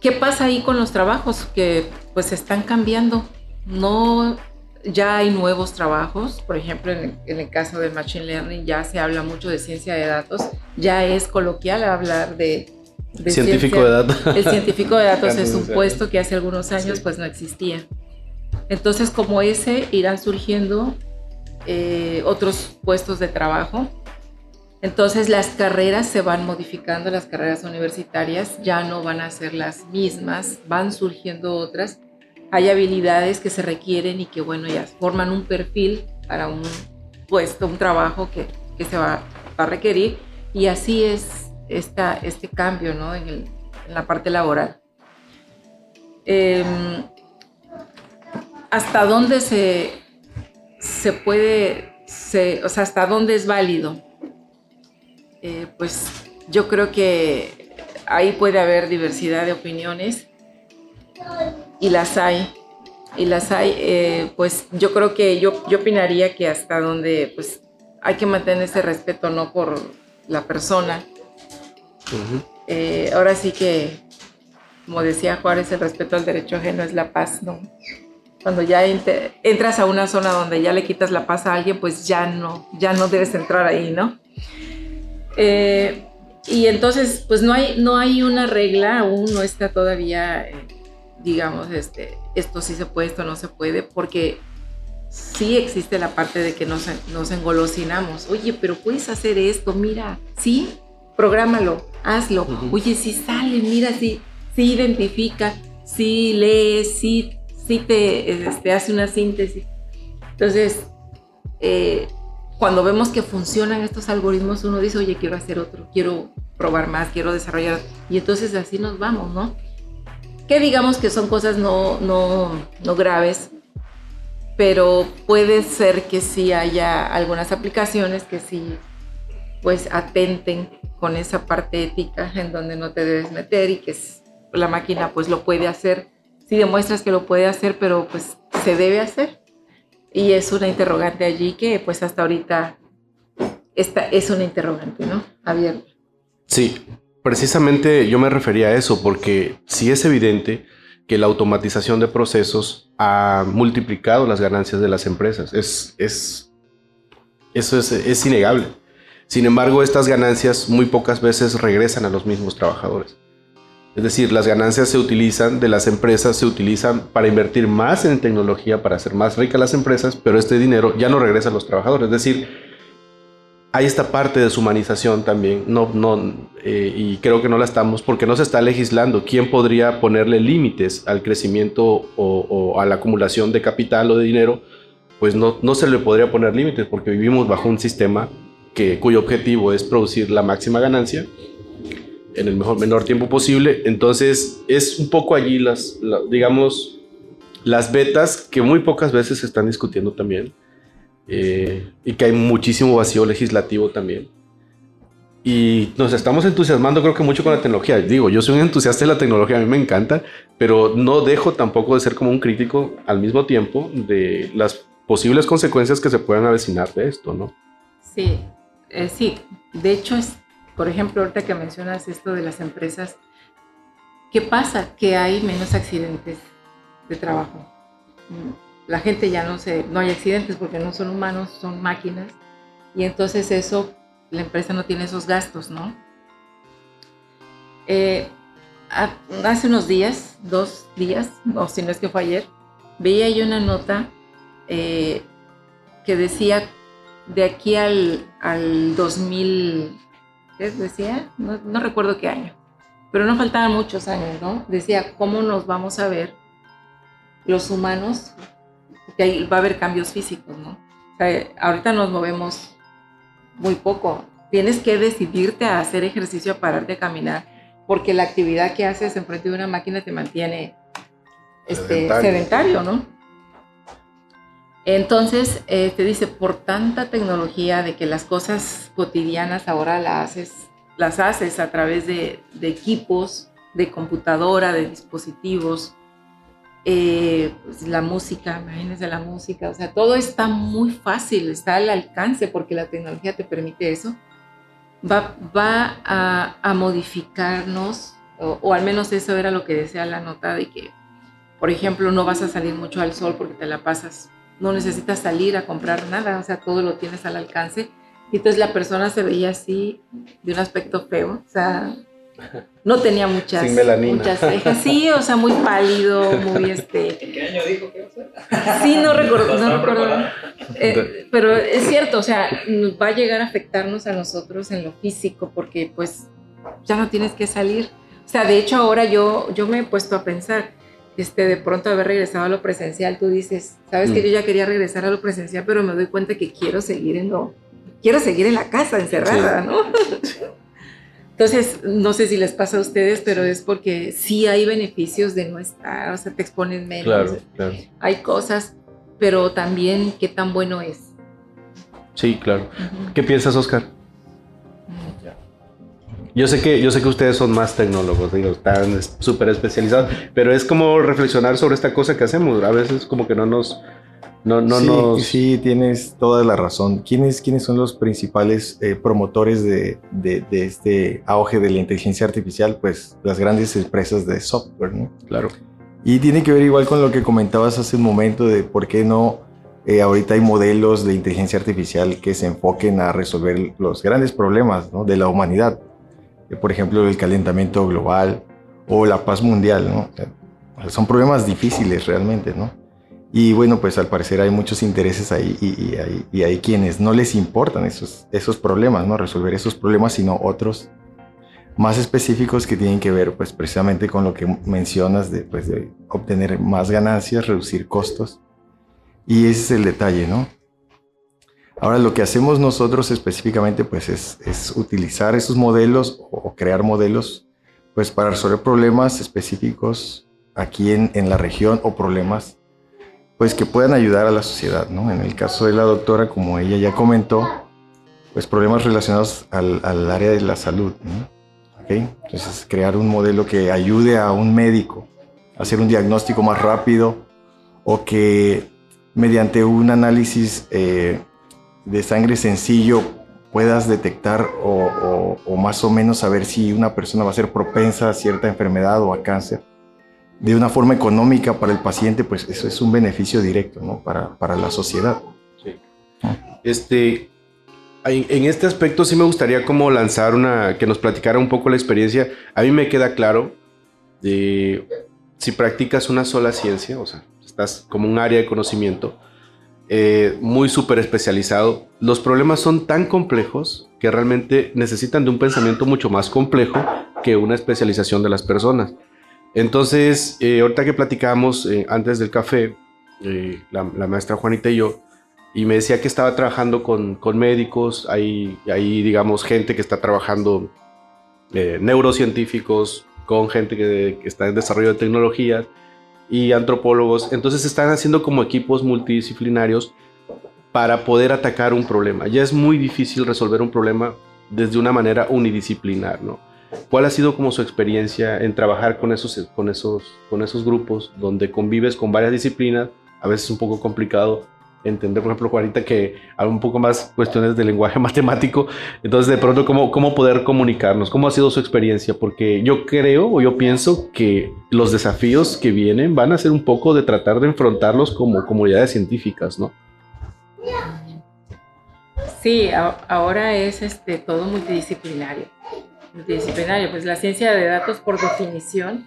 ¿Qué pasa ahí con los trabajos que pues están cambiando? No, ya hay nuevos trabajos, por ejemplo, en el, caso del Machine Learning ya se habla mucho de ciencia de datos, ya es coloquial hablar de... científico de datos. El científico de datos es un puesto que hace algunos años pues no existía. Entonces, como ese, irán surgiendo eh, otros puestos de trabajo. Entonces, las carreras se van modificando, las carreras universitarias ya no van a ser las mismas, van surgiendo otras. Hay habilidades que se requieren y que, bueno, ya forman un perfil para un puesto, un trabajo que, se va, a requerir. Y así es esta, este cambio ¿no? en, la parte laboral. Em, hasta dónde se, se puede, o sea, hasta dónde es válido. Eh, pues yo creo que ahí puede haber diversidad de opiniones y las hay. Y las hay, eh, pues yo creo que yo, yo opinaría que hasta donde pues hay que mantener ese respeto, no por la persona. Eh, ahora sí que, como decía Juárez, el respeto al derecho ajeno es la paz, ¿no? Cuando ya entras a una zona donde ya le quitas la paz a alguien, pues ya no, ya no debes entrar ahí, ¿no? Eh, y entonces, pues no hay, no hay una regla, aún no está todavía, eh, digamos, este, esto sí se puede, esto no se puede, porque sí existe la parte de que nos, nos engolosinamos. Oye, pero puedes hacer esto, mira, sí, prográmalo, hazlo. Oye, si sale, mira, si, sí identifica, sí lee, sí sí te este, hace una síntesis. Entonces, eh, cuando vemos que funcionan estos algoritmos, uno dice, oye, quiero hacer otro, quiero probar más, quiero desarrollar. Y entonces así nos vamos, ¿no? Que digamos que son cosas no, no, no graves, pero puede ser que sí haya algunas aplicaciones que sí, pues, atenten con esa parte ética en donde no te debes meter y que la máquina, pues, lo puede hacer si demuestras que lo puede hacer, pero pues se debe hacer. Y es una interrogante allí que pues hasta ahorita esta es una interrogante, ¿no? Abierta. Sí, precisamente yo me refería a eso porque sí es evidente que la automatización de procesos ha multiplicado las ganancias de las empresas. Es, es, eso es, es innegable. Sin embargo, estas ganancias muy pocas veces regresan a los mismos trabajadores. Es decir, las ganancias se utilizan de las empresas, se utilizan para invertir más en tecnología, para hacer más ricas las empresas, pero este dinero ya no regresa a los trabajadores. Es decir, hay esta parte de deshumanización también, no, no, eh, y creo que no la estamos porque no se está legislando. ¿Quién podría ponerle límites al crecimiento o, a la acumulación de capital o de dinero? Pues no, no se le podría poner límites porque vivimos bajo un sistema que, cuyo objetivo es producir la máxima ganancia en el mejor, menor tiempo posible. Entonces es un poco allí las, digamos, las betas que muy pocas veces se están discutiendo también eh, y que hay muchísimo vacío legislativo también. Y nos estamos entusiasmando creo que mucho con la tecnología. Digo, yo soy un entusiasta de la tecnología, a mí me encanta, pero no dejo tampoco de ser como un crítico al mismo tiempo de las posibles consecuencias que se puedan avecinar de esto, ¿no? Sí, eh, sí. De hecho, es, por ejemplo, ahorita que mencionas esto de las empresas, ¿qué pasa? Que hay menos accidentes de trabajo. La gente ya no se, no hay accidentes porque no son humanos, son máquinas. Y entonces eso, la empresa no tiene esos gastos, ¿no? Eh, hace unos días, dos días, o si no es que fue ayer, veía yo una nota eh, que decía de aquí al, al 2000, ¿qué decía? No, recuerdo qué año, pero no faltaban muchos años, ¿no? Decía, ¿cómo nos vamos a ver los humanos que ahí va a haber cambios físicos, ¿no? O sea, ahorita nos movemos muy poco. Tienes que decidirte a hacer ejercicio, a pararte a caminar, porque la actividad que haces enfrente de una máquina te mantiene este, sedentario, ¿no? Entonces, eh, te dice, por tanta tecnología de que las cosas cotidianas ahora las haces, las haces a través de, equipos, de computadora, de dispositivos, eh, pues, la música, imagínense la música, o sea, todo está muy fácil, está al alcance porque la tecnología te permite eso. Va, a, modificarnos, o, o, al menos eso era lo que decía la nota, de que, por ejemplo, no vas a salir mucho al sol porque te la pasas no necesitas salir a comprar nada, o sea, todo lo tienes al alcance. Y entonces la persona se veía así, de un aspecto feo, o sea, no tenía muchas, muchas cejas, sí, o sea, muy pálido, muy este. ¿En qué año dijo que Sí, no recuerdo, no recuerdo. Eh, pero es cierto, o sea, va a llegar a afectarnos a nosotros en lo físico, porque pues ya no tienes que salir. O sea, de hecho ahora yo, yo me he puesto a pensar, este, de pronto haber regresado a lo presencial, tú dices, sabes que mm. yo ya quería regresar a lo presencial, pero me doy cuenta que quiero seguir en lo, quiero seguir en la casa encerrada, ¿no? Entonces, no sé si les pasa a ustedes, pero es porque sí hay beneficios de no estar, o sea, te expones menos. Claro, claro. Hay cosas, pero también qué tan bueno es. Sí, claro. ¿Qué piensas, Oscar? Yo sé que, yo sé que ustedes son más tecnólogos, digo, están súper especializados, pero es como reflexionar sobre esta cosa que hacemos. A veces como que no nos... No, no sí, sí, tienes toda la razón. ¿Quiénes, quiénes son los principales eh, promotores de, de, este auge de la inteligencia artificial? Pues las grandes empresas de software, ¿no? Claro. Y tiene que ver igual con lo que comentabas hace un momento de por qué no eh, ahorita hay modelos de inteligencia artificial que se enfoquen a resolver los grandes problemas ¿no? de la humanidad por ejemplo, el calentamiento global o la paz mundial, ¿no? son problemas difíciles realmente, ¿no? Y bueno, pues al parecer hay muchos intereses ahí y, hay, y, hay, quienes no les importan esos, esos problemas, ¿no? Resolver esos problemas, sino otros más específicos que tienen que ver pues precisamente con lo que mencionas de, pues, de obtener más ganancias, reducir costos. Y ese es el detalle, ¿no? Ahora lo que hacemos nosotros específicamente pues es, utilizar esos modelos o crear modelos pues para resolver problemas específicos aquí en, la región o problemas pues que puedan ayudar a la sociedad, ¿no? En el caso de la doctora, como ella ya comentó, pues problemas relacionados al, área de la salud, ¿no? Entonces crear un modelo que ayude a un médico a hacer un diagnóstico más rápido o que mediante un análisis eh, de sangre sencillo puedas detectar o, más o menos saber si una persona va a ser propensa a cierta enfermedad o a cáncer de una forma económica para el paciente, pues eso es un beneficio directo ¿no? para, para la sociedad. Este, en este aspecto sí me gustaría como lanzar una, que nos platicara un poco la experiencia. A mí me queda claro de si practicas una sola ciencia, o sea, estás como un área de conocimiento, eh, muy súper especializado, los problemas son tan complejos que realmente necesitan de un pensamiento mucho más complejo que una especialización de las personas. Entonces, eh, ahorita que platicábamos eh, antes del café, la, maestra Juanita y yo, y me decía que estaba trabajando con, con médicos, hay, hay, digamos, gente que está trabajando, neurocientíficos, con gente que, que está en desarrollo de tecnologías, y antropólogos. Entonces están haciendo como equipos multidisciplinarios para poder atacar un problema. Ya es muy difícil resolver un problema desde una manera unidisciplinar, ¿no? ¿Cuál ha sido como su experiencia en trabajar con esos, con esos, con esos grupos donde convives con varias disciplinas? A veces es un poco complicado entender, por ejemplo, Juanita, que hay un poco más cuestiones de lenguaje matemático. Entonces, de pronto, ¿cómo, ¿cómo poder comunicarnos? ¿Cómo ha sido su experiencia? Porque yo creo o yo pienso que los desafíos que vienen van a ser un poco de tratar de enfrentarlos como comunidades científicas, ¿no? Sí, ahora es este, todo multidisciplinario. Multidisciplinario, pues la ciencia de datos por definición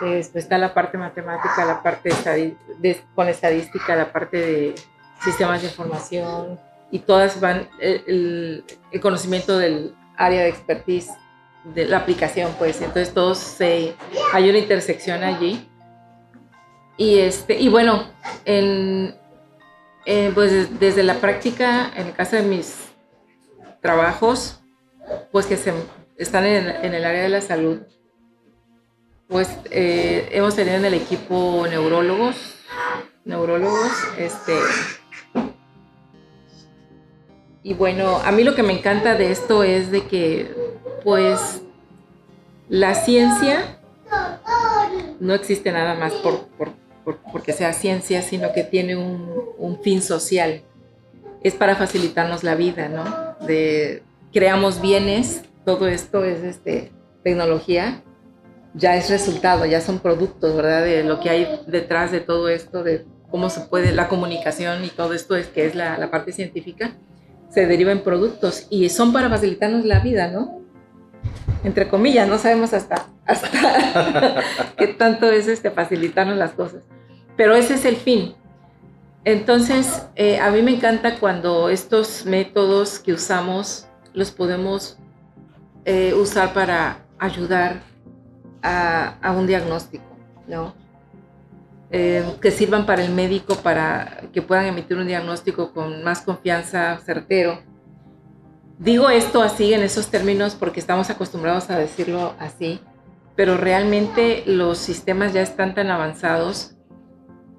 pues, está la parte matemática, la parte con estadística, la parte de sistemas de información y todas van, el, conocimiento del área de expertise de la aplicación, pues entonces todos se, hay una intersección allí. Y, este, y bueno, en, Eh, pues desde la práctica, en el caso de mis trabajos, pues que se, están en, el área de la salud, pues eh, hemos tenido en el equipo neurólogos, neurólogos, este, y bueno, a mí lo que me encanta de esto es de que, pues, la ciencia no existe nada más por, porque sea ciencia, sino que tiene un, fin social. Es para facilitarnos la vida, ¿no? De, creamos bienes, todo esto es este, tecnología, ya es resultado, ya son productos, ¿verdad? De lo que hay detrás de todo esto, de cómo se puede, la comunicación y todo esto es que es la, la parte científica se derivan productos y son para facilitarnos la vida, ¿no? Entre comillas, no sabemos hasta, hasta qué tanto es este, facilitarnos las cosas. Pero ese es el fin. Entonces, eh, a mí me encanta cuando estos métodos que usamos los podemos eh, usar para ayudar a, a un diagnóstico, ¿no? Eh, que sirvan para el médico para que puedan emitir un diagnóstico con más confianza, certero. Digo esto así en esos términos porque estamos acostumbrados a decirlo así, pero realmente los sistemas ya están tan avanzados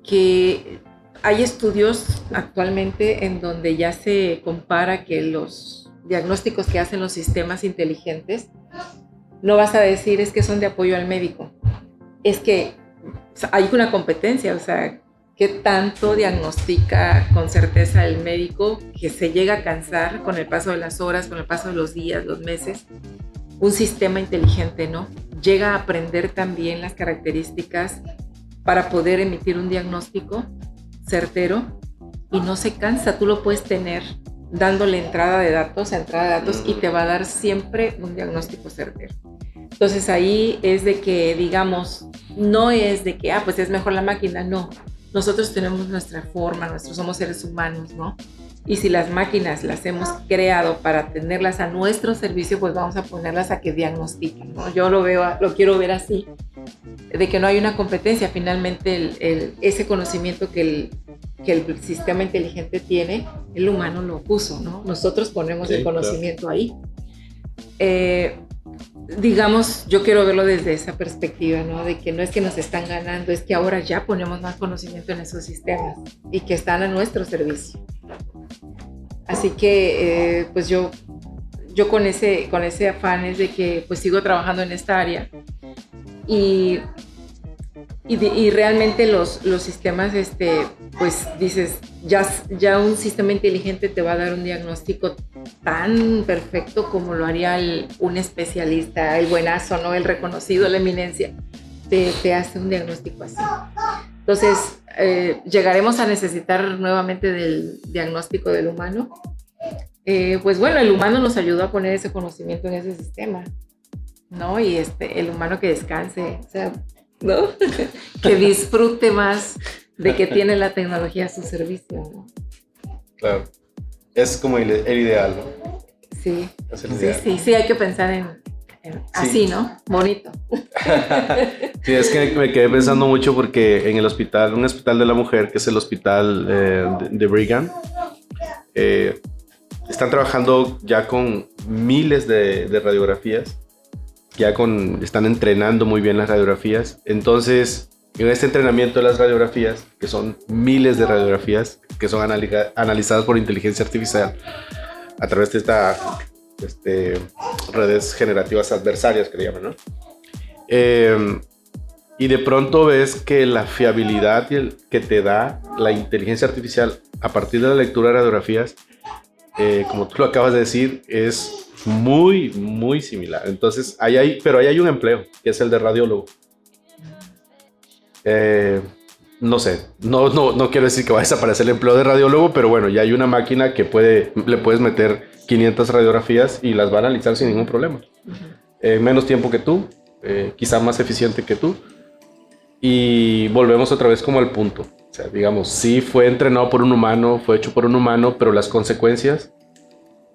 que hay estudios actualmente en donde ya se compara que los diagnósticos que hacen los sistemas inteligentes, no vas a decir es que son de apoyo al médico, es que hay una competencia, o sea, ¿qué tanto diagnostica con certeza el médico que se llega a cansar con el paso de las horas, con el paso de los días, los meses? Un sistema inteligente, ¿no? Llega a aprender también las características para poder emitir un diagnóstico certero y no se cansa, tú lo puedes tener dándole entrada de datos entrada de datos y te va a dar siempre un diagnóstico certero. Entonces ahí es de que, digamos, no es de que, ah, pues es mejor la máquina, no. Nosotros tenemos nuestra forma, nosotros somos seres humanos, ¿no? Y si las máquinas las hemos creado para tenerlas a nuestro servicio, pues vamos a ponerlas a que diagnostiquen, ¿no? Yo lo veo, lo quiero ver así, de que no hay una competencia. Finalmente, el, ese conocimiento que el, que el sistema inteligente tiene, el humano lo puso, ¿no? Nosotros ponemos el conocimiento ahí. Eh, digamos, yo quiero verlo desde esa perspectiva, ¿no? De que no es que nos están ganando, es que ahora ya ponemos más conocimiento en esos sistemas y que están a nuestro servicio. Así que, eh, pues yo, yo con ese, con ese afán es de que pues sigo trabajando en esta área y, y, realmente los, los sistemas, este, pues dices, ya, ya un sistema inteligente te va a dar un diagnóstico tan perfecto como lo haría un especialista, el buenazo, ¿no? El reconocido, la eminencia, te, te hace un diagnóstico así. Entonces, eh, llegaremos a necesitar nuevamente del diagnóstico del humano. Eh, pues bueno, el humano nos ayudó a poner ese conocimiento en ese sistema, ¿no? Y este, el humano que descanse, o sea, ¿no? que disfrute más de que tiene la tecnología a su servicio, ¿no? Claro es como el, ideal, ¿no? Sí. sí, sí, sí, hay que pensar en, así, ¿no? Bonito. sí, es que me quedé pensando mucho porque en el hospital, un hospital de la mujer, que es el hospital eh, de, Brigham, eh, están trabajando ya con miles de, de, radiografías, ya con, están entrenando muy bien las radiografías. Entonces, en este entrenamiento de las radiografías, que son miles de radiografías que son analizadas por inteligencia artificial a través de estas este, redes generativas adversarias que le llaman, ¿no? Em, y de pronto ves que la fiabilidad que te da la inteligencia artificial a partir de la lectura de radiografías, eh, como tú lo acabas de decir, es muy, muy similar. Entonces, ahí hay, pero ahí hay un empleo, que es el de radiólogo. Eh, no sé, no, no, no quiero decir que va a desaparecer el empleo de radiólogo, pero bueno, ya hay una máquina que puede, le puedes meter 500 radiografías y las va a analizar sin ningún problema. Eh, menos tiempo que tú, eh, quizá más eficiente que tú. Y volvemos otra vez como al punto. O sea, digamos, sí fue entrenado por un humano, fue hecho por un humano, pero las consecuencias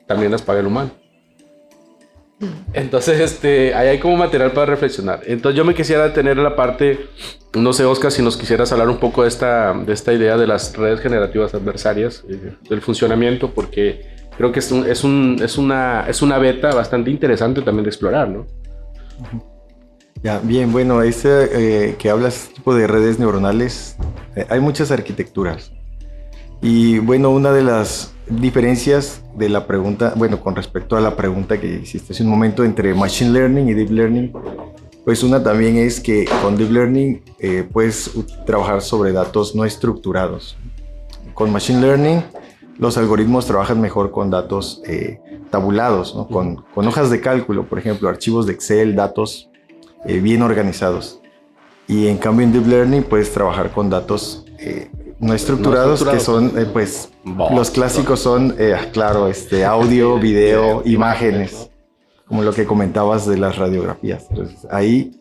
también las paga el humano. Entonces, este, ahí hay como material para reflexionar. Entonces, yo me quisiera tener la parte, no sé, Oscar, si nos quisieras hablar un poco de esta, de esta idea de las redes generativas adversarias, eh, del funcionamiento, porque creo que es, un, es, un, es, una, es una beta bastante interesante también de explorar, ¿no? Ya, bien, bueno, ese eh, que hablas tipo de redes neuronales, eh, hay muchas arquitecturas. Y bueno, una de las diferencias de la pregunta, bueno, con respecto a la pregunta que hiciste hace un momento entre Machine Learning y Deep Learning, pues una también es que con Deep Learning eh, puedes trabajar sobre datos no estructurados. Con Machine Learning los algoritmos trabajan mejor con datos tabulados, ¿no? con, con, hojas de cálculo, por ejemplo, archivos de Excel, datos eh, bien organizados. Y en cambio en Deep Learning puedes trabajar con datos eh, no, estructurados, que son, eh, pues, los clásicos son, claro, este, audio, video, imágenes, como lo que comentabas de las radiografías. Entonces, ahí,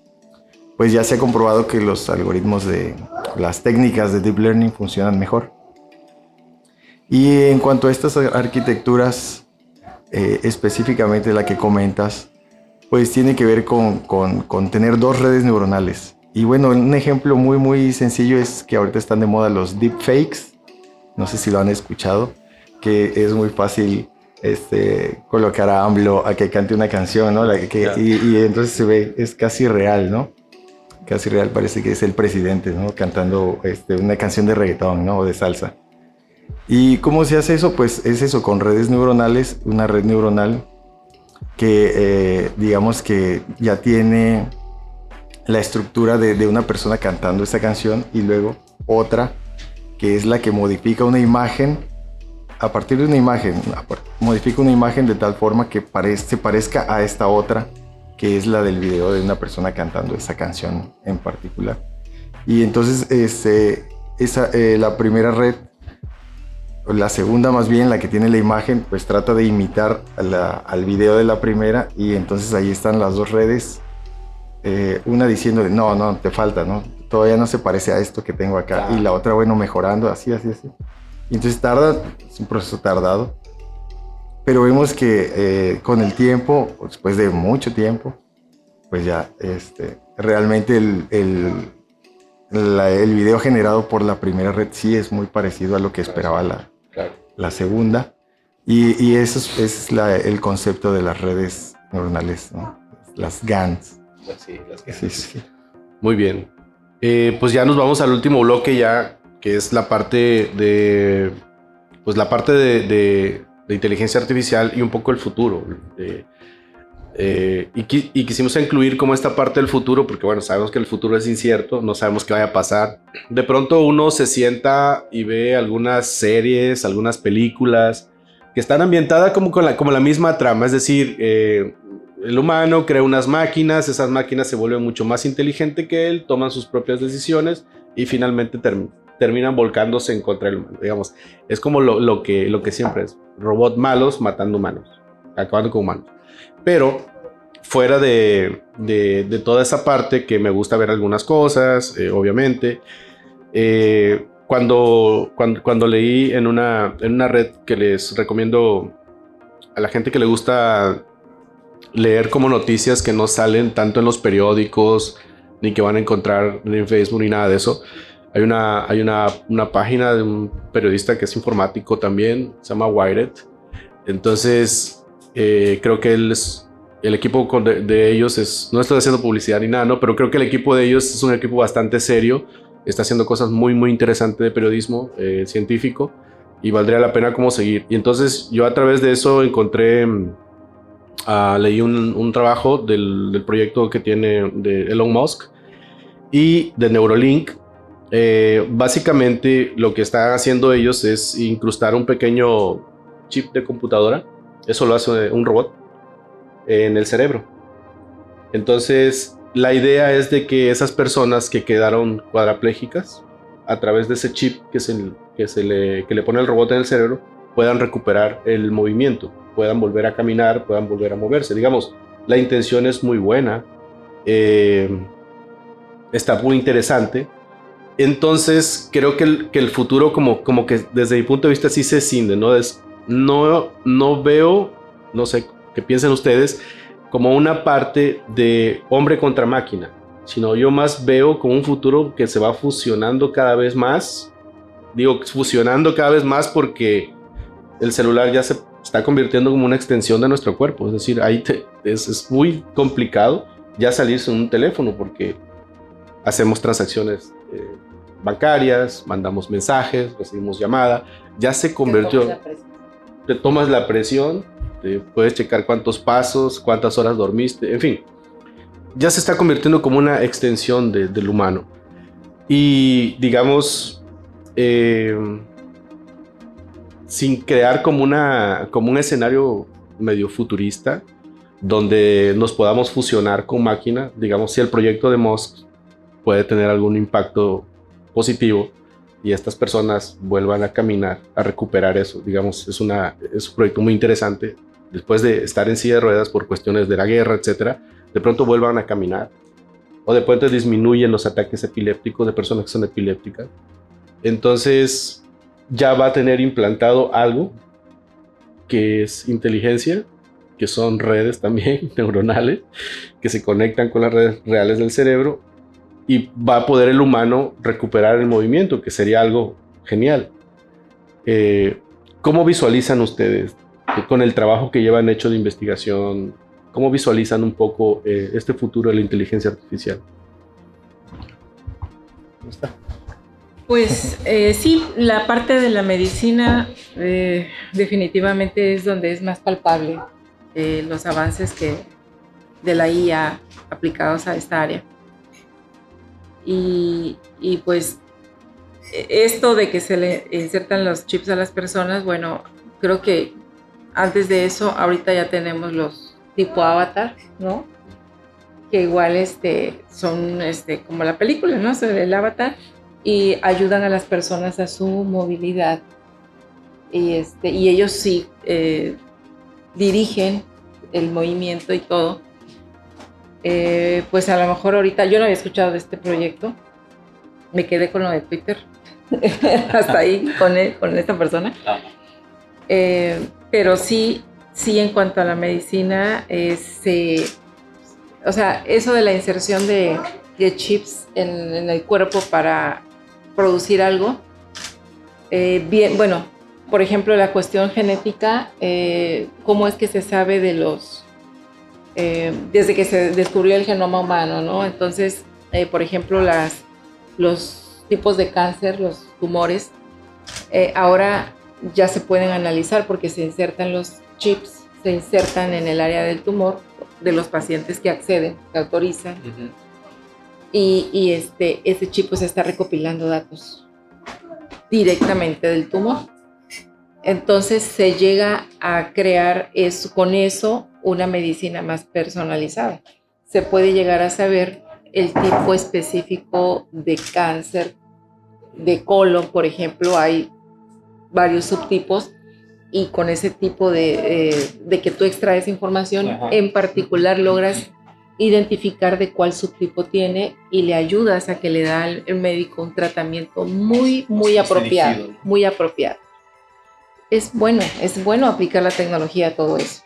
pues ya se ha comprobado que los algoritmos de las técnicas de Deep Learning funcionan mejor. Y en cuanto a estas arquitecturas, específicamente la que comentas, pues tiene que ver con, con, tener dos redes neuronales. Y bueno, un ejemplo muy, muy sencillo es que ahorita están de moda los deepfakes. No sé si lo han escuchado, que es muy fácil este, colocar a AMLO a que cante una canción, ¿no? que, y, entonces se ve, es casi real, ¿no? Casi real, parece que es el presidente, ¿no? Cantando este, una canción de reggaetón, ¿no? O de salsa. ¿Y cómo se hace eso? Pues es eso, con redes neuronales, una red neuronal que eh, digamos que ya tiene la estructura de, una persona cantando esta canción y luego otra que es la que modifica una imagen a partir de una imagen, modifica una imagen de tal forma que se parezca a esta otra, que es la del video de una persona cantando esa canción en particular. Y entonces este, esa, eh, la primera red la segunda más bien, la que tiene la imagen, pues trata de imitar al video de la primera y entonces ahí están las dos redes, eh, una diciendo, no, no, te falta, ¿no? Todavía no se parece a esto que tengo acá. Y la otra, bueno, mejorando, así, así, así. Y entonces tarda, es un proceso tardado. Pero vemos que eh, con el tiempo, después de mucho tiempo, pues ya este, realmente el, el, el video generado por la primera red sí es muy parecido a lo que esperaba la, la segunda. Y, y eso es, el concepto de las redes neuronales, las GANs. Sí, las GANs. Muy bien. Eh, pues ya nos vamos al último bloque ya, que es la parte de, pues la parte de, inteligencia artificial y un poco el futuro. Eh, y, y, quisimos incluir como esta parte del futuro, porque bueno, sabemos que el futuro es incierto, no sabemos qué vaya a pasar. De pronto uno se sienta y ve algunas series, algunas películas que están ambientadas como, con la, como la misma trama, es decir, eh, el humano crea unas máquinas, esas máquinas se vuelven mucho más inteligentes que él, toman sus propias decisiones y finalmente terminan volcándose en contra del humano. Digamos, es como lo, lo, que, lo que siempre es, robot malos matando humanos, acabando con humanos. Pero fuera de, de, toda esa parte que me gusta ver algunas cosas, eh, obviamente, eh, cuando, cuando, cuando, leí en una, en una red que les recomiendo a la gente que le gusta leer como noticias que no salen tanto en los periódicos, ni que van a encontrar en Facebook, ni nada de eso. Hay una, hay una, una página de un periodista que es informático también, se llama Wired. Entonces, eh, creo que él es, el equipo de, ellos es, no estoy haciendo publicidad ni nada, ¿no? pero creo que el equipo de ellos es un equipo bastante serio, está haciendo cosas muy, muy interesantes de periodismo eh, científico y valdría la pena como seguir. Y entonces yo a través de eso encontré, uh, leí un, trabajo del, del, proyecto que tiene de Elon Musk y de Neurolink. Eh, básicamente lo que están haciendo ellos es incrustar un pequeño chip de computadora eso lo hace un robot en el cerebro. Entonces, la idea es de que esas personas que quedaron cuadraplégicas, a través de ese chip que se, que se le, que le pone el robot en el cerebro, puedan recuperar el movimiento, puedan volver a caminar, puedan volver a moverse. Digamos, la intención es muy buena, eh, está muy interesante. Entonces, creo que el, que el, futuro, como, como que desde mi punto de vista, sí se cinde, ¿no? Es, no, no veo, no sé qué piensen ustedes, como una parte de hombre contra máquina, sino yo más veo como un futuro que se va fusionando cada vez más. Digo, fusionando cada vez más porque el celular ya se está convirtiendo como una extensión de nuestro cuerpo. Es decir, ahí es, muy complicado ya salirse en un teléfono porque hacemos transacciones eh, bancarias, mandamos mensajes, recibimos llamada, ya se convirtió, te tomas la presión, te puedes checar cuántos pasos, cuántas horas dormiste, en fin, ya se está convirtiendo como una extensión del humano. Y digamos, eh, sin crear como, una, como un escenario medio futurista, donde nos podamos fusionar con máquina, digamos, si el proyecto de Musk puede tener algún impacto positivo y estas personas vuelvan a caminar, a recuperar eso. Digamos, es, una, es un proyecto muy interesante. Después de estar en silla de ruedas por cuestiones de la guerra, etcétera, de pronto vuelvan a caminar. O de pronto disminuyen los ataques epilépticos de personas que son epilépticas. Entonces, ya va a tener implantado algo que es inteligencia, que son redes también neuronales, que se conectan con las redes reales del cerebro y va a poder el humano recuperar el movimiento, que sería algo genial. Eh, ¿Cómo visualizan ustedes con el trabajo que llevan hecho de investigación? ¿Cómo visualizan un poco eh, este futuro de la inteligencia artificial? ¿Cómo está? Pues eh, sí, la parte de la medicina definitivamente es donde es más palpable los avances que de la IA aplicados a esta área. Y, pues esto de que se le insertan los chips a las personas, bueno, creo que antes de eso, ahorita ya tenemos los tipo avatar, ¿no? Que igual este, son este, como la película, ¿no? Sobre el avatar y ayudan a las personas a su movilidad. Y, este, y ellos sí eh, dirigen el movimiento y todo. Eh, pues a lo mejor ahorita yo no había escuchado de este proyecto, me quedé con lo de Twitter, hasta ahí con, con esta persona. Ah. Eh, pero sí, sí en cuanto a la medicina, o sea, eso de la inserción de, chips en, el cuerpo para producir algo, eh, bien, bueno, por ejemplo, la cuestión genética, cómo es que se sabe de los eh, desde que se descubrió el genoma humano, ¿no? Entonces, eh, por ejemplo, las, los tipos de cáncer, los tumores, eh, ahora ya se pueden analizar porque se insertan los chips, se insertan en el área del tumor de los pacientes que acceden, que autorizan. Y, y, este, chip pues está recopilando datos directamente del tumor. Entonces se llega a crear eso, con eso una medicina más personalizada. Se puede llegar a saber el tipo específico de cáncer de colon, por ejemplo, hay varios subtipos y con ese tipo de, eh, que tú extraes información, en particular logras identificar de cuál subtipo tiene y le ayudas a que le da el médico un tratamiento muy, muy apropiado, muy apropiado. Es bueno, es bueno aplicar la tecnología a todo eso.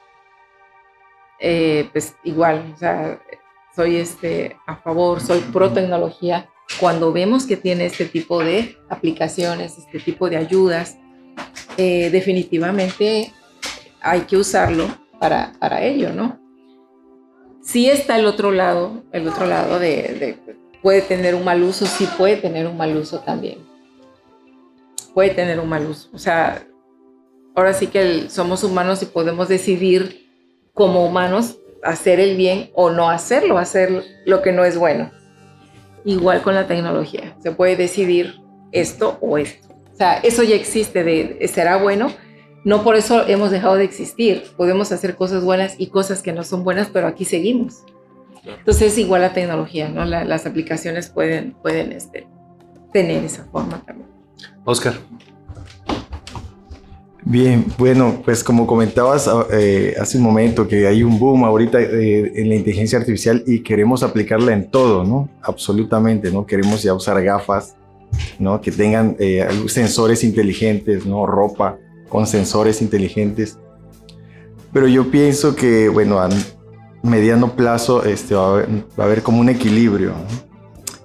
Eh, pues igual, o sea, soy este, a favor, soy pro tecnología. Cuando vemos que tiene este tipo de aplicaciones, este tipo de ayudas, eh, definitivamente hay que usarlo para, para ello, ¿no? Sí está el otro lado, el otro lado de, puede tener un mal uso, sí puede tener un mal uso también. Puede tener un mal uso. O sea, ahora sí que somos humanos y podemos decidir como humanos hacer el bien o no hacerlo, hacer lo que no es bueno. Igual con la tecnología, se puede decidir esto o esto. O sea, eso ya existe de será bueno, no por eso hemos dejado de existir. Podemos hacer cosas buenas y cosas que no son buenas, pero aquí seguimos. Entonces es igual la tecnología, ¿no? las aplicaciones pueden, pueden este, tener esa forma también. Oscar. Bien, bueno, pues como comentabas ah, eh, hace un momento que hay un boom ahorita eh, en la inteligencia artificial y queremos aplicarla en todo, ¿no? Absolutamente, ¿no? Queremos ya usar gafas, ¿no? Que tengan eh, sensores inteligentes, ¿no? Ropa con sensores inteligentes. Pero yo pienso que, bueno, mediano plazo este, va, a haber, como un equilibrio.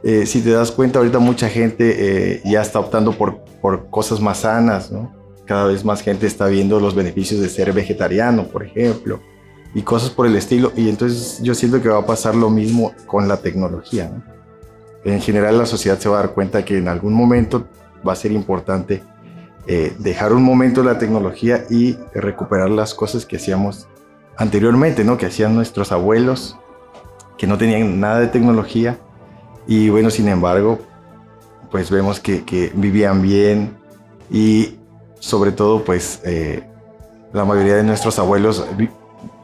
Eh, si te das cuenta, ahorita mucha gente eh, ya está optando por, por cosas más sanas, ¿no? Cada vez más gente está viendo los beneficios de ser vegetariano, por ejemplo, y cosas por el estilo. Y entonces yo siento que va a pasar lo mismo con la tecnología. En general la sociedad se va a dar cuenta que en algún momento va a ser importante eh, dejar un momento la tecnología y recuperar las cosas que hacíamos anteriormente, ¿no? Que hacían nuestros abuelos, que no tenían nada de tecnología. Y bueno, sin embargo, pues vemos que, vivían bien y sobre todo, pues eh, la mayoría de nuestros abuelos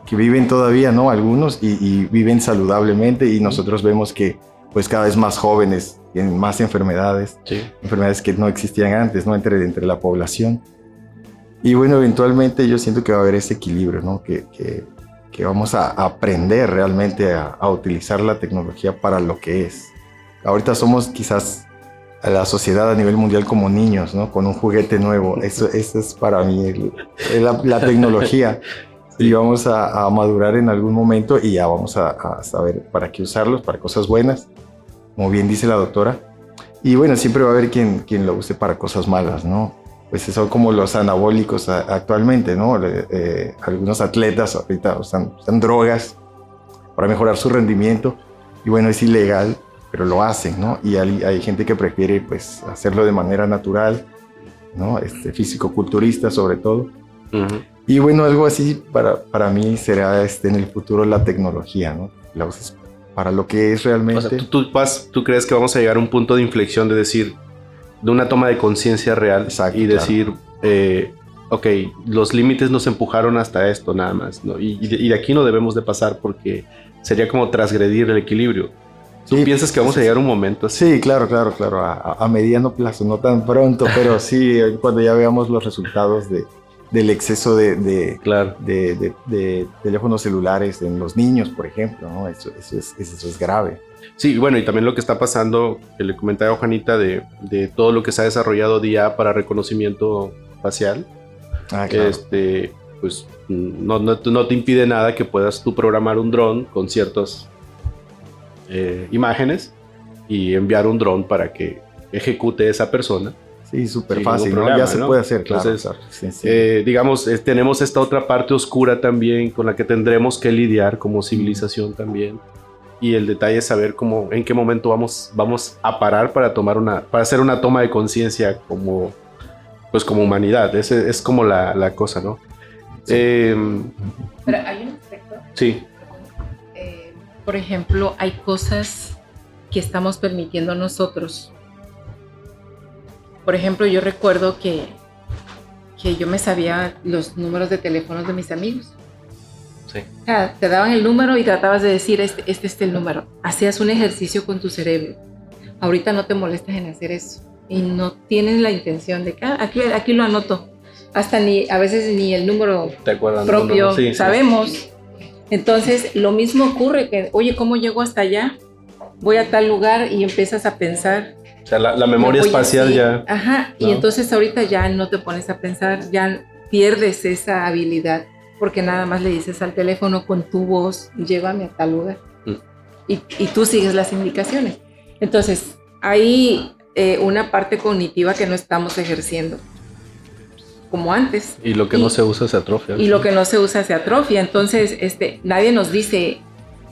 que viven todavía, ¿no? Algunos y, viven saludablemente y nosotros vemos que pues cada vez más jóvenes tienen más enfermedades, enfermedades que no existían antes, ¿no? Entre, entre la población. Y bueno, eventualmente yo siento que va a haber ese equilibrio, ¿no? Que, que, que vamos a aprender realmente a, a, utilizar la tecnología para lo que es. Ahorita somos quizás a la sociedad a nivel mundial como niños, ¿no? Con un juguete nuevo. Eso, eso es para mí la, la, tecnología. Y vamos a, a, madurar en algún momento y ya vamos a, a, saber para qué usarlos, para cosas buenas, como bien dice la doctora. Y bueno, siempre va a haber quien, quien lo use para cosas malas, ¿no? pues son como los anabólicos actualmente, ¿no? Eh, algunos atletas ahorita usan, drogas para mejorar su rendimiento y bueno, es ilegal, pero lo hacen, ¿no? Y hay, gente que prefiere pues hacerlo de manera natural, ¿no? Este, físico-culturista sobre todo. Y bueno, algo así para, para mí será este, en el futuro la tecnología, ¿no? La usas para lo que es realmente. O sea, ¿tú, tú crees que vamos a llegar a un punto de inflexión de decir, de una toma de conciencia real y decir, eh, ok, los límites nos empujaron hasta esto nada más, ¿no? y, de, aquí no debemos de pasar porque sería como transgredir el equilibrio. ¿Tú piensas que vamos a llegar a un momento así? Sí, claro, claro, claro, a, mediano plazo, no tan pronto, pero sí, cuando ya veamos los resultados de, del exceso de, de, claro. de, teléfonos celulares en los niños, por ejemplo, ¿no? eso, eso, es, eso es grave. Sí, bueno, y también lo que está pasando, que le comentaba a Juanita, de, de, todo lo que se ha desarrollado día para reconocimiento facial. Ah, claro. Este, pues no, no, no, te impide nada que puedas tú programar un dron con ciertas eh, imágenes y enviar un dron para que ejecute esa persona. Sí, súper fácil, ¿no? ya se puede hacer, claro. Entonces, eh, digamos, tenemos esta otra parte oscura también con la que tendremos que lidiar como civilización también y el detalle es saber cómo, en qué momento vamos, vamos a parar para tomar una, para hacer una toma de conciencia como, pues como humanidad. Ese es como la, la cosa, ¿no? Em, Pero hay un aspecto. Sí. Eh, por ejemplo, hay cosas que estamos permitiendo nosotros. Por ejemplo, yo recuerdo que, que yo me sabía los números de teléfonos de mis amigos te daban el número y tratabas de decir, este, este es el número. Hacías un ejercicio con tu cerebro. Ahorita no te molestas en hacer eso. Y no tienes la intención de que ah, aquí, aquí lo anoto. Hasta ni, a veces ni el número propio sabemos. Entonces, lo mismo ocurre que, oye, ¿cómo llego hasta allá? Voy a tal lugar y empiezas a pensar. O sea, la, memoria espacial ya. Ajá, y entonces ahorita ya no te pones a pensar, ya pierdes esa habilidad porque nada más le dices al teléfono con tu voz, llévame a tal lugar. Mm. Y, y, tú sigues las indicaciones. Entonces, hay eh, una parte cognitiva que no estamos ejerciendo como antes. Y lo que no se usa se atrofia. Y lo que no se usa se atrofia. Entonces, este, nadie nos dice,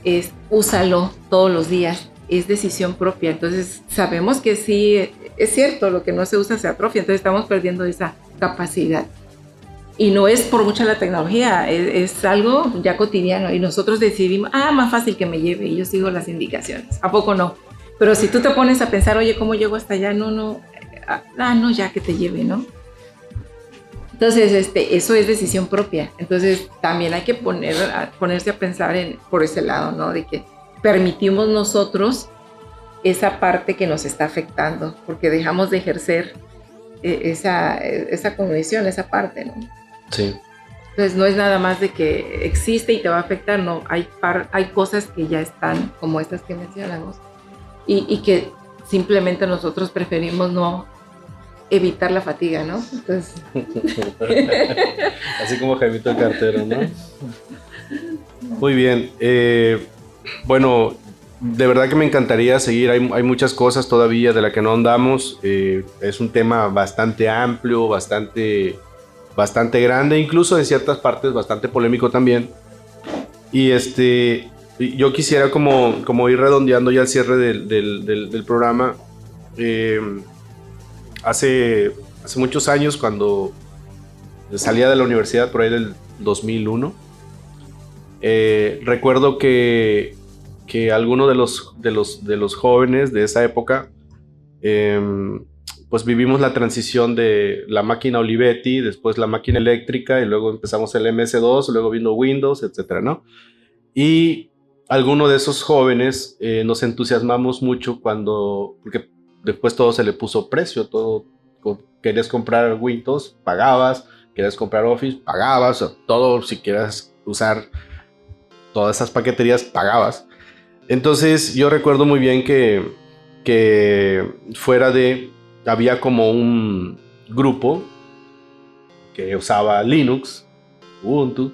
es, úsalo todos los días. Es decisión propia. Entonces, sabemos que sí, es cierto, lo que no se usa se atrofia. Entonces, estamos perdiendo esa capacidad. Y no es por mucha la tecnología, es, algo ya cotidiano. Y nosotros decidimos, ah, más fácil que me lleve y yo sigo las indicaciones. ¿A poco no? Pero si tú te pones a pensar, oye, ¿cómo llego hasta allá? No, no, ah, no, ya que te lleve, ¿no? Entonces, este, eso es decisión propia. Entonces, también hay que poner, ponerse a pensar en, por ese lado, ¿no? De que permitimos nosotros esa parte que nos está afectando, porque dejamos de ejercer eh, esa, esa cognición, esa parte, ¿no? Sí. Entonces no es nada más de que existe y te va a afectar, no, hay, hay cosas que ya están como estas que mencionamos y, y que simplemente nosotros preferimos no evitar la fatiga, ¿no? Entonces... Así como Jaimito el cartero, ¿no? Muy bien. Eh, bueno, de verdad que me encantaría seguir. Hay, muchas cosas todavía de las que no andamos. Eh, es un tema bastante amplio, bastante, bastante grande, incluso en ciertas partes bastante polémico también. Y este, yo quisiera como, como ir redondeando ya el cierre del, programa. Eh, hace, hace muchos años, cuando salía de la universidad, por ahí del 2001, eh, recuerdo que, que algunos de los, de, los, de los jóvenes de esa época, em, pues vivimos la transición de la máquina Olivetti, después la máquina eléctrica y luego empezamos el MS2, luego vino Windows, etcétera, ¿no? Y algunos de esos jóvenes eh, nos entusiasmamos mucho cuando, porque después todo se le puso precio, todo, querías comprar Windows, pagabas, querías comprar Office, pagabas, todo, si quieres usar todas esas paqueterías, pagabas. Entonces yo recuerdo muy bien que, que fuera de, había como un grupo que usaba Linux, Ubuntu,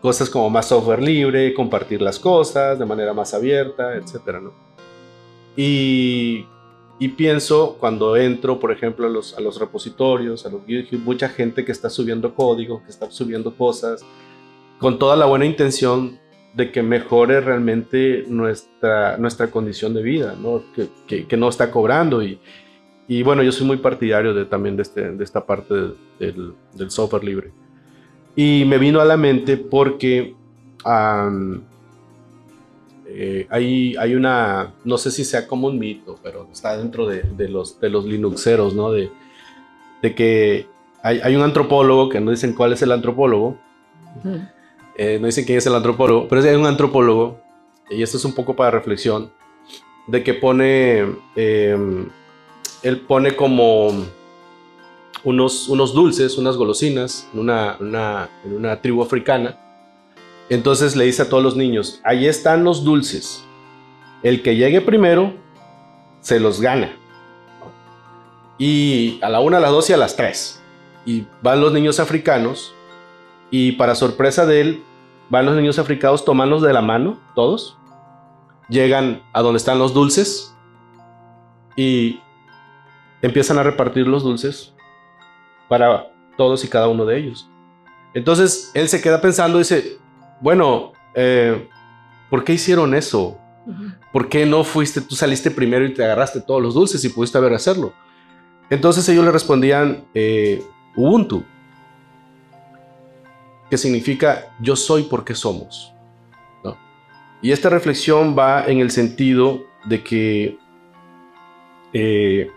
cosas como más software libre, compartir las cosas de manera más abierta, etcétera, ¿no? Y, y, pienso cuando entro, por ejemplo, a los, a los repositorios, a los GitHub, mucha gente que está subiendo código, que está subiendo cosas, con toda la buena intención de que mejore realmente nuestra, nuestra condición de vida, ¿no? Que, que, que no está cobrando. Y, y, bueno, yo soy muy partidario de, también de, este, de esta parte del, del software libre. Y me vino a la mente porque eh, hay, hay, una, no sé si sea como un mito, pero está dentro de, de los, de los Linuxeros, ¿no? De, de que hay, hay, un antropólogo, que no dicen cuál es el antropólogo, eh, no dicen quién es el antropólogo, pero hay un antropólogo, y esto es un poco para reflexión, de que pone, em, él pone como unos, unos dulces, unas golosinas en una, en una tribu africana. Entonces le dice a todos los niños, ahí están los dulces. El que llegue primero se los gana. Y a la una, a las dos y a las tres. Y van los niños africanos y para sorpresa de él, van los niños africanos tomándolos de la mano, todos. Llegan a donde están los dulces y empiezan a repartir los dulces para todos y cada uno de ellos. Entonces él se queda pensando y dice, bueno, eh, ¿por qué hicieron eso? ¿Por qué no fuiste, tú saliste primero y te agarraste todos los dulces y pudiste haber hacerlo? Entonces ellos le respondían eh, Ubuntu, que significa yo soy porque somos. Y esta reflexión va en el sentido de que eh,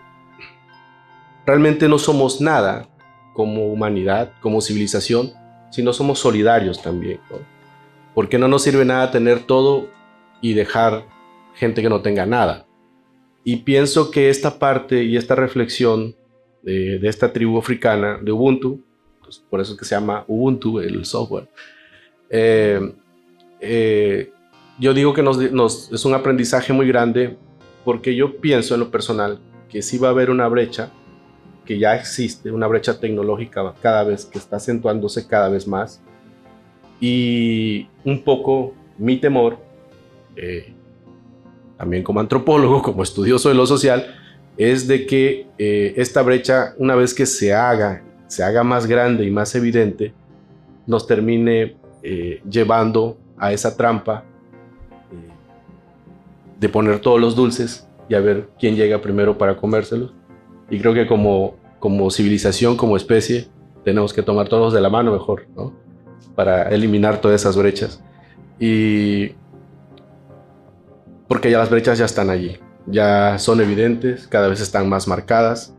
realmente no somos nada como humanidad, como civilización, sino somos solidarios también. Porque no nos sirve nada tener todo y dejar gente que no tenga nada. Y pienso que esta parte y esta reflexión de, esta tribu africana de Ubuntu, pues por eso es que se llama Ubuntu el software, eh, eh, yo digo que nos, es un aprendizaje muy grande porque yo pienso en lo personal que sí va a haber una brecha que ya existe, una brecha tecnológica cada vez que está acentuándose cada vez más. Y un poco mi temor, eh, también como antropólogo, como estudioso de lo social, es de que esta brecha, una vez que se haga, se haga más grande y más evidente, nos termine eh, llevando a esa trampa de poner todos los dulces y a ver quién llega primero para comérselos y creo que como, como civilización, como especie, tenemos que tomar todos de la mano mejor, ¿no? Para eliminar todas esas brechas. Y porque ya las brechas ya están allí, ya son evidentes, cada vez están más marcadas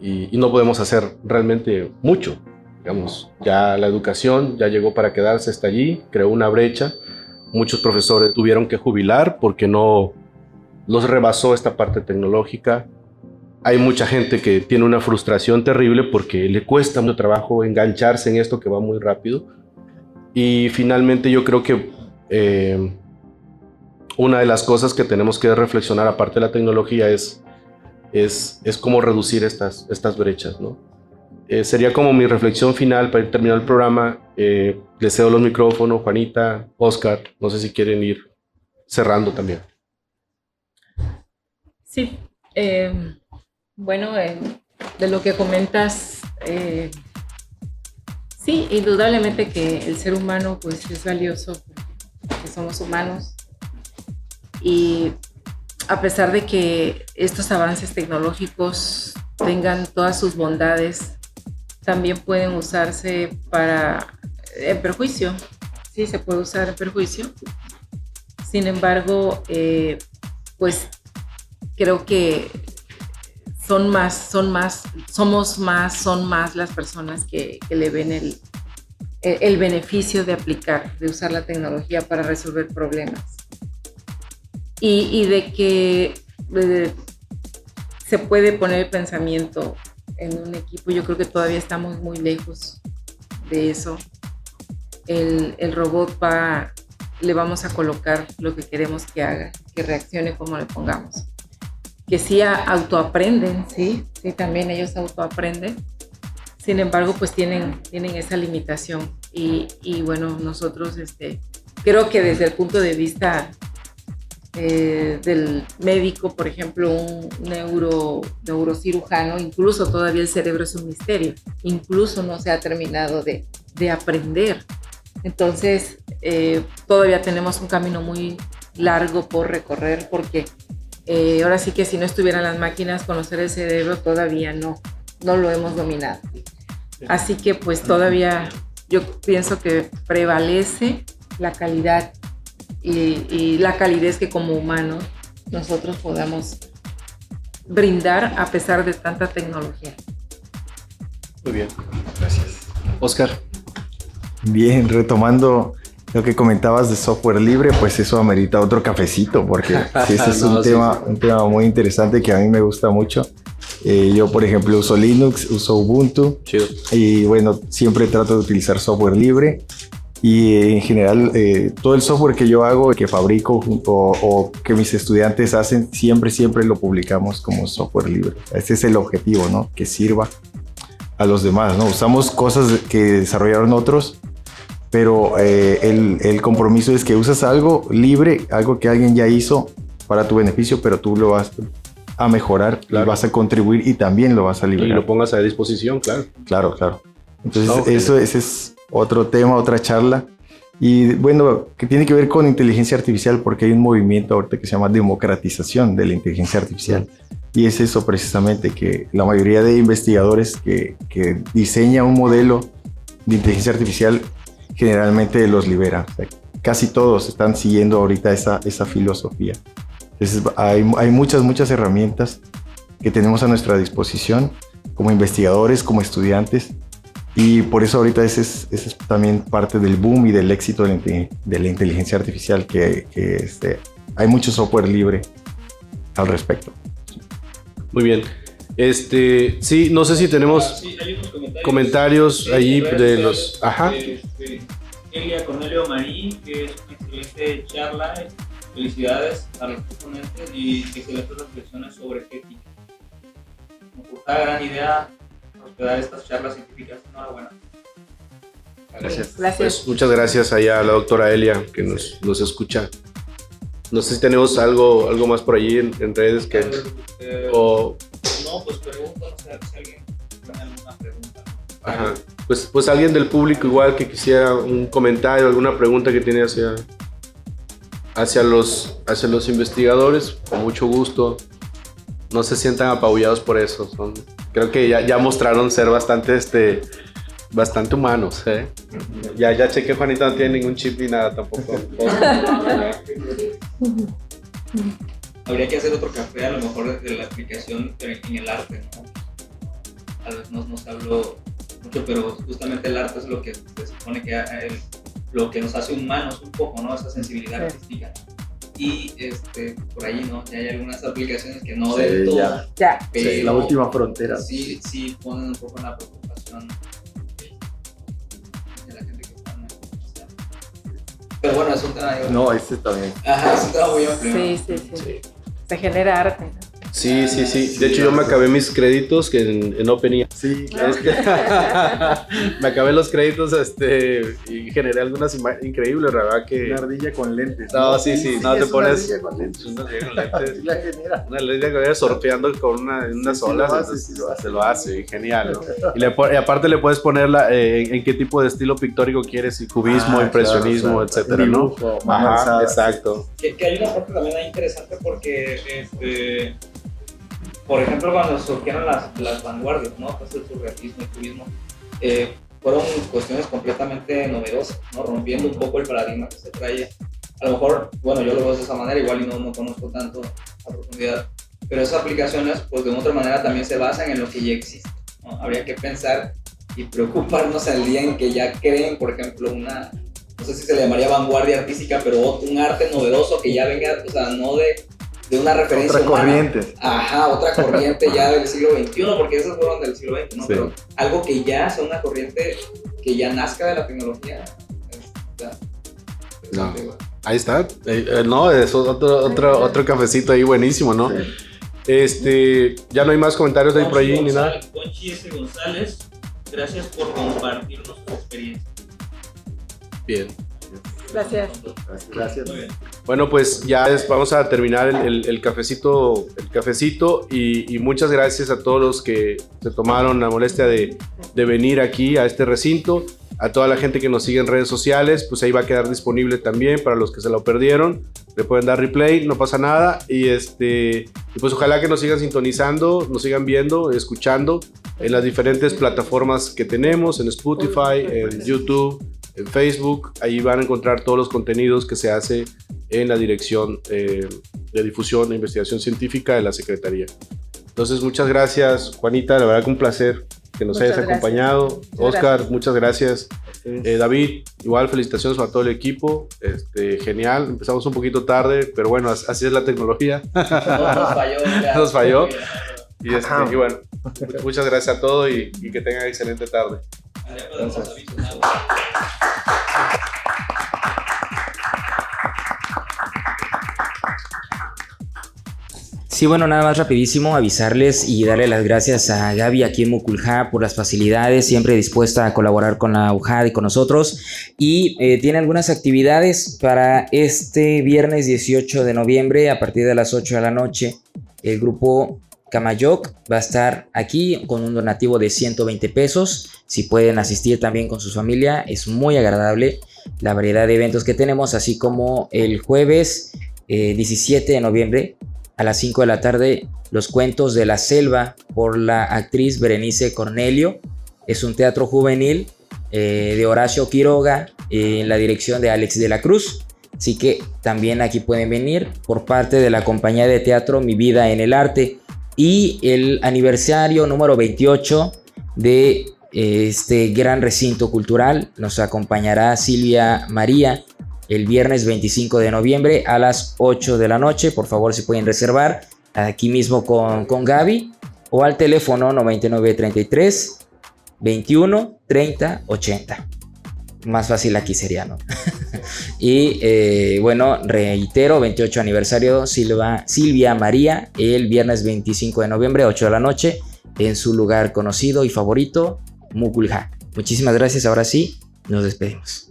y, y, no podemos hacer realmente mucho. Digamos, ya la educación ya llegó para quedarse, está allí, creó una brecha. Muchos profesores tuvieron que jubilar porque no los rebasó esta parte tecnológica hay mucha gente que tiene una frustración terrible porque le cuesta mucho trabajo engancharse en esto que va muy rápido. Y finalmente yo creo que eh, una de las cosas que tenemos que reflexionar aparte de la tecnología es, es, es cómo reducir estas, estas brechas. ¿no? eh, sería como mi reflexión final para ir terminando el programa. Eh, les cedo los micrófonos, Juanita, Oscar, no sé si quieren ir cerrando también. Sí, eh, bueno, de lo que comentas, sí, indudablemente que el ser humano pues es valioso, que somos humanos y a pesar de que estos avances tecnológicos tengan todas sus bondades, también pueden usarse para en perjuicio. Sí, se puede usar en perjuicio. Sin embargo, eh, pues creo que son más, son más, somos más, son más las personas que, le ven el, el beneficio de aplicar, de usar la tecnología para resolver problemas. Y, de que eh, se puede poner el pensamiento en un equipo. Yo creo que todavía estamos muy lejos de eso. El, el, robot va, le vamos a colocar lo que queremos que haga, que reaccione como le pongamos. Que sí autoaprenden, sí, sí, también ellos autoaprenden. Sin embargo, pues tienen, tienen esa limitación. Y, y bueno, nosotros este, creo que desde el punto de vista eh, del médico, por ejemplo, un neuro, neurocirujano, incluso todavía el cerebro es un misterio, incluso no se ha terminado de, de aprender. Entonces, eh, todavía tenemos un camino muy largo por recorrer porque eh, ahora sí que si no estuvieran las máquinas, conocer el cerebro todavía no, no lo hemos dominado. Así que pues todavía yo pienso que prevalece la calidad y, la calidez que como humanos nosotros podamos brindar a pesar de tanta tecnología. Muy bien, gracias. Oscar. Bien, retomando lo que comentabas de software libre, pues eso amerita otro cafecito, porque ese es un, tema, un tema muy interesante que a mí me gusta mucho. Eh, yo, por ejemplo, uso Linux, uso Ubuntu. Chido. Y bueno, siempre trato de utilizar software libre. Y en general, eh, todo el software que yo hago, que fabrico o, o, que mis estudiantes hacen, siempre, siempre lo publicamos como software libre. Ese es el objetivo, ¿no? Que sirva a los demás, ¿no? Usamos cosas que desarrollaron otros, pero eh, el, el, compromiso es que usas algo libre, algo que alguien ya hizo para tu beneficio, pero tú lo vas a mejorar, lo vas a contribuir y también lo vas a liberar. Y lo pongas a disposición, claro. Claro, claro. Entonces, eso ese es otro tema, otra charla. Y bueno, que tiene que ver con inteligencia artificial, porque hay un movimiento ahorita que se llama democratización de la inteligencia artificial. Y es eso precisamente, que la mayoría de investigadores que, que diseñan un modelo de inteligencia artificial generalmente los libera. casi todos están siguiendo ahorita esa, esa filosofía. Entonces hay, hay muchas, muchas herramientas que tenemos a nuestra disposición como investigadores, como estudiantes, y por eso ahorita ese es, es también parte del boom y del éxito de la, inteligencia artificial, que, este, hay mucho software libre al respecto. Muy bien. Este, sí, no sé si tenemos comentarios, ahí de los... Ajá. Este, Elia Cornelio Marí, que es una excelente charla. Felicidades a los ponentes y excelentes reflexiones sobre ética. Una gran idea dar estas charlas científicas. Enhorabuena. Gracias. Pues, muchas gracias allá a la doctora Elia que nos, nos escucha. No sé si tenemos algo, algo más por allí en, redes que... Eh, o... No, pues pregunto, no sé si alguien tiene alguna pregunta. Ajá. Pues, pues alguien del público igual que quisiera un comentario, alguna pregunta que tiene hacia, hacia, los, hacia los investigadores, con mucho gusto. No se sientan apabullados por eso. Son, creo que ya, ya mostraron ser bastante, este, bastante humanos. ¿eh? Ya, ya chequé, Juanita no tiene ningún chip ni nada tampoco. Habría que hacer otro café, a lo mejor de la aplicación en el arte, ¿no? Tal vez no nos habló mucho, pero justamente el arte es lo que se supone que lo que nos hace humanos un poco, ¿no? Esa sensibilidad artística y este, por ahí, ¿no? Ya hay algunas aplicaciones que no del todo, ya, ya. Pero la última frontera. Sí, sí, ponen un poco en la preocupación de la gente que está en Pero bueno, es un tema... No, ese también. Ajá, es un tema muy amplio. Sí, sí, sí, Se genera arte, Sí, sí, sí. De hecho, yo me acabé mis créditos que en, en OpenIA. Sí, Es que me acabé los créditos este, y generé algunas imágenes increíbles, la verdad que... Una ardilla con lentes. No, sí, sí, no, te es pones- Una ardilla con lentes. Una ardilla con lentes. Sí la genera. Una línea que vaya sorteando con una, en unas Sí, sí lo olas, hace, entonces, sí lo hace. se lo hace, genial. ¿no? Y, le y aparte le puedes poner la, eh, en, en qué tipo de estilo pictórico quieres, si cubismo, Ah, impresionismo, claro, claro. etcétera, ¿no? dibujo, más Ajá, exacto. Que, que hay una parte también ahí interesante porque, este, por ejemplo, cuando surgieron las, las vanguardias, ¿no? Pues el surrealismo, el cubismo, eh, fueron cuestiones completamente novedosas, ¿no? Rompiendo un poco el paradigma que se traía. A lo mejor, bueno, yo lo veo de esa manera, igual y no, no conozco tanto a profundidad, pero esas aplicaciones, pues de otra manera también se basan en lo que ya existe, ¿no? Habría que pensar y preocuparnos al día en que ya creen, por ejemplo, una, no sé si se le llamaría vanguardia artística, pero un arte novedoso que ya venga, o sea, no de, de una referencia Otra humana. corriente. Ajá, otra corriente ya del siglo XXI, porque esos fueron del siglo XX, ¿no? Sí. Pero algo que ya sea una corriente que ya nazca de la tecnología. está. Ahí está. Eh, eh, no, es otro, otro, otro cafecito ahí buenísimo, ¿no? Sí. Este, ya no hay más comentarios de ahí por ahí ni nada. Conchi S. González, gracias por compartirnos tu experiencia. Bien. Gracias. Gracias. Muy bien. Bueno, pues ya es- vamos a terminar el, el- el cafecito, el cafecito y, y muchas gracias a todos los que se tomaron la molestia de, de venir aquí a este recinto, a toda la gente que nos sigue en redes sociales, pues ahí va a quedar disponible también para los que se lo perdieron, le pueden dar replay, no pasa nada y este, y pues ojalá que nos sigan sintonizando, nos sigan viendo, escuchando en las diferentes plataformas que tenemos, en Spotify, en YouTube, en Facebook, ahí van a encontrar todos los contenidos que se hace en la Dirección eh, de Difusión e Investigación Científica de la Secretaría. Entonces, muchas gracias, Juanita, la verdad que un placer que nos Muchas hayas gracias. acompañado. Muchas Oscar, muchas gracias. Eh, David, igual felicitaciones para todo el equipo. Este, genial, empezamos un poquito tarde, pero bueno, as- así es la tecnología. No, nos falló. ya. Nos falló. Y, este, y bueno, mu- muchas gracias a todos y, y que tengan excelente tarde. Sí, bueno, nada más rapidísimo avisarles y darle las gracias a Gaby aquí en Muculja por las facilidades, siempre dispuesta a colaborar con la UJAD y con nosotros. Y eh, tiene algunas actividades para este viernes 18 de noviembre a partir de las 8 de la noche. El grupo Camayoc va a estar aquí con un donativo de 120 pesos. Si pueden asistir también con su familia, es muy agradable la variedad de eventos que tenemos, así como el jueves eh, 17 de noviembre a las 5 de la tarde Los cuentos de la selva por la actriz Berenice Cornelio. Es un teatro juvenil eh, de Horacio Quiroga eh, en la dirección de Alex de la Cruz. Así que también aquí pueden venir por parte de la compañía de teatro Mi Vida en el Arte. Y el aniversario número 28 de este gran recinto cultural nos acompañará Silvia María el viernes 25 de noviembre a las 8 de la noche. Por favor, si pueden reservar aquí mismo con, con Gaby o al teléfono 9933 21 30 80. Más fácil aquí sería, ¿no? y eh, bueno, reitero, 28 aniversario Silvia María, el viernes 25 de noviembre, 8 de la noche, en su lugar conocido y favorito, Mukulja. Muchísimas gracias, ahora sí, nos despedimos.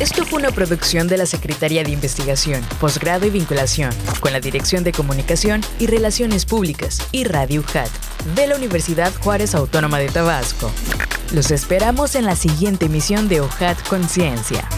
Esto fue una producción de la Secretaría de Investigación, Posgrado y Vinculación, con la Dirección de Comunicación y Relaciones Públicas y Radio UJAT de la Universidad Juárez Autónoma de Tabasco. Los esperamos en la siguiente emisión de UJAT Conciencia.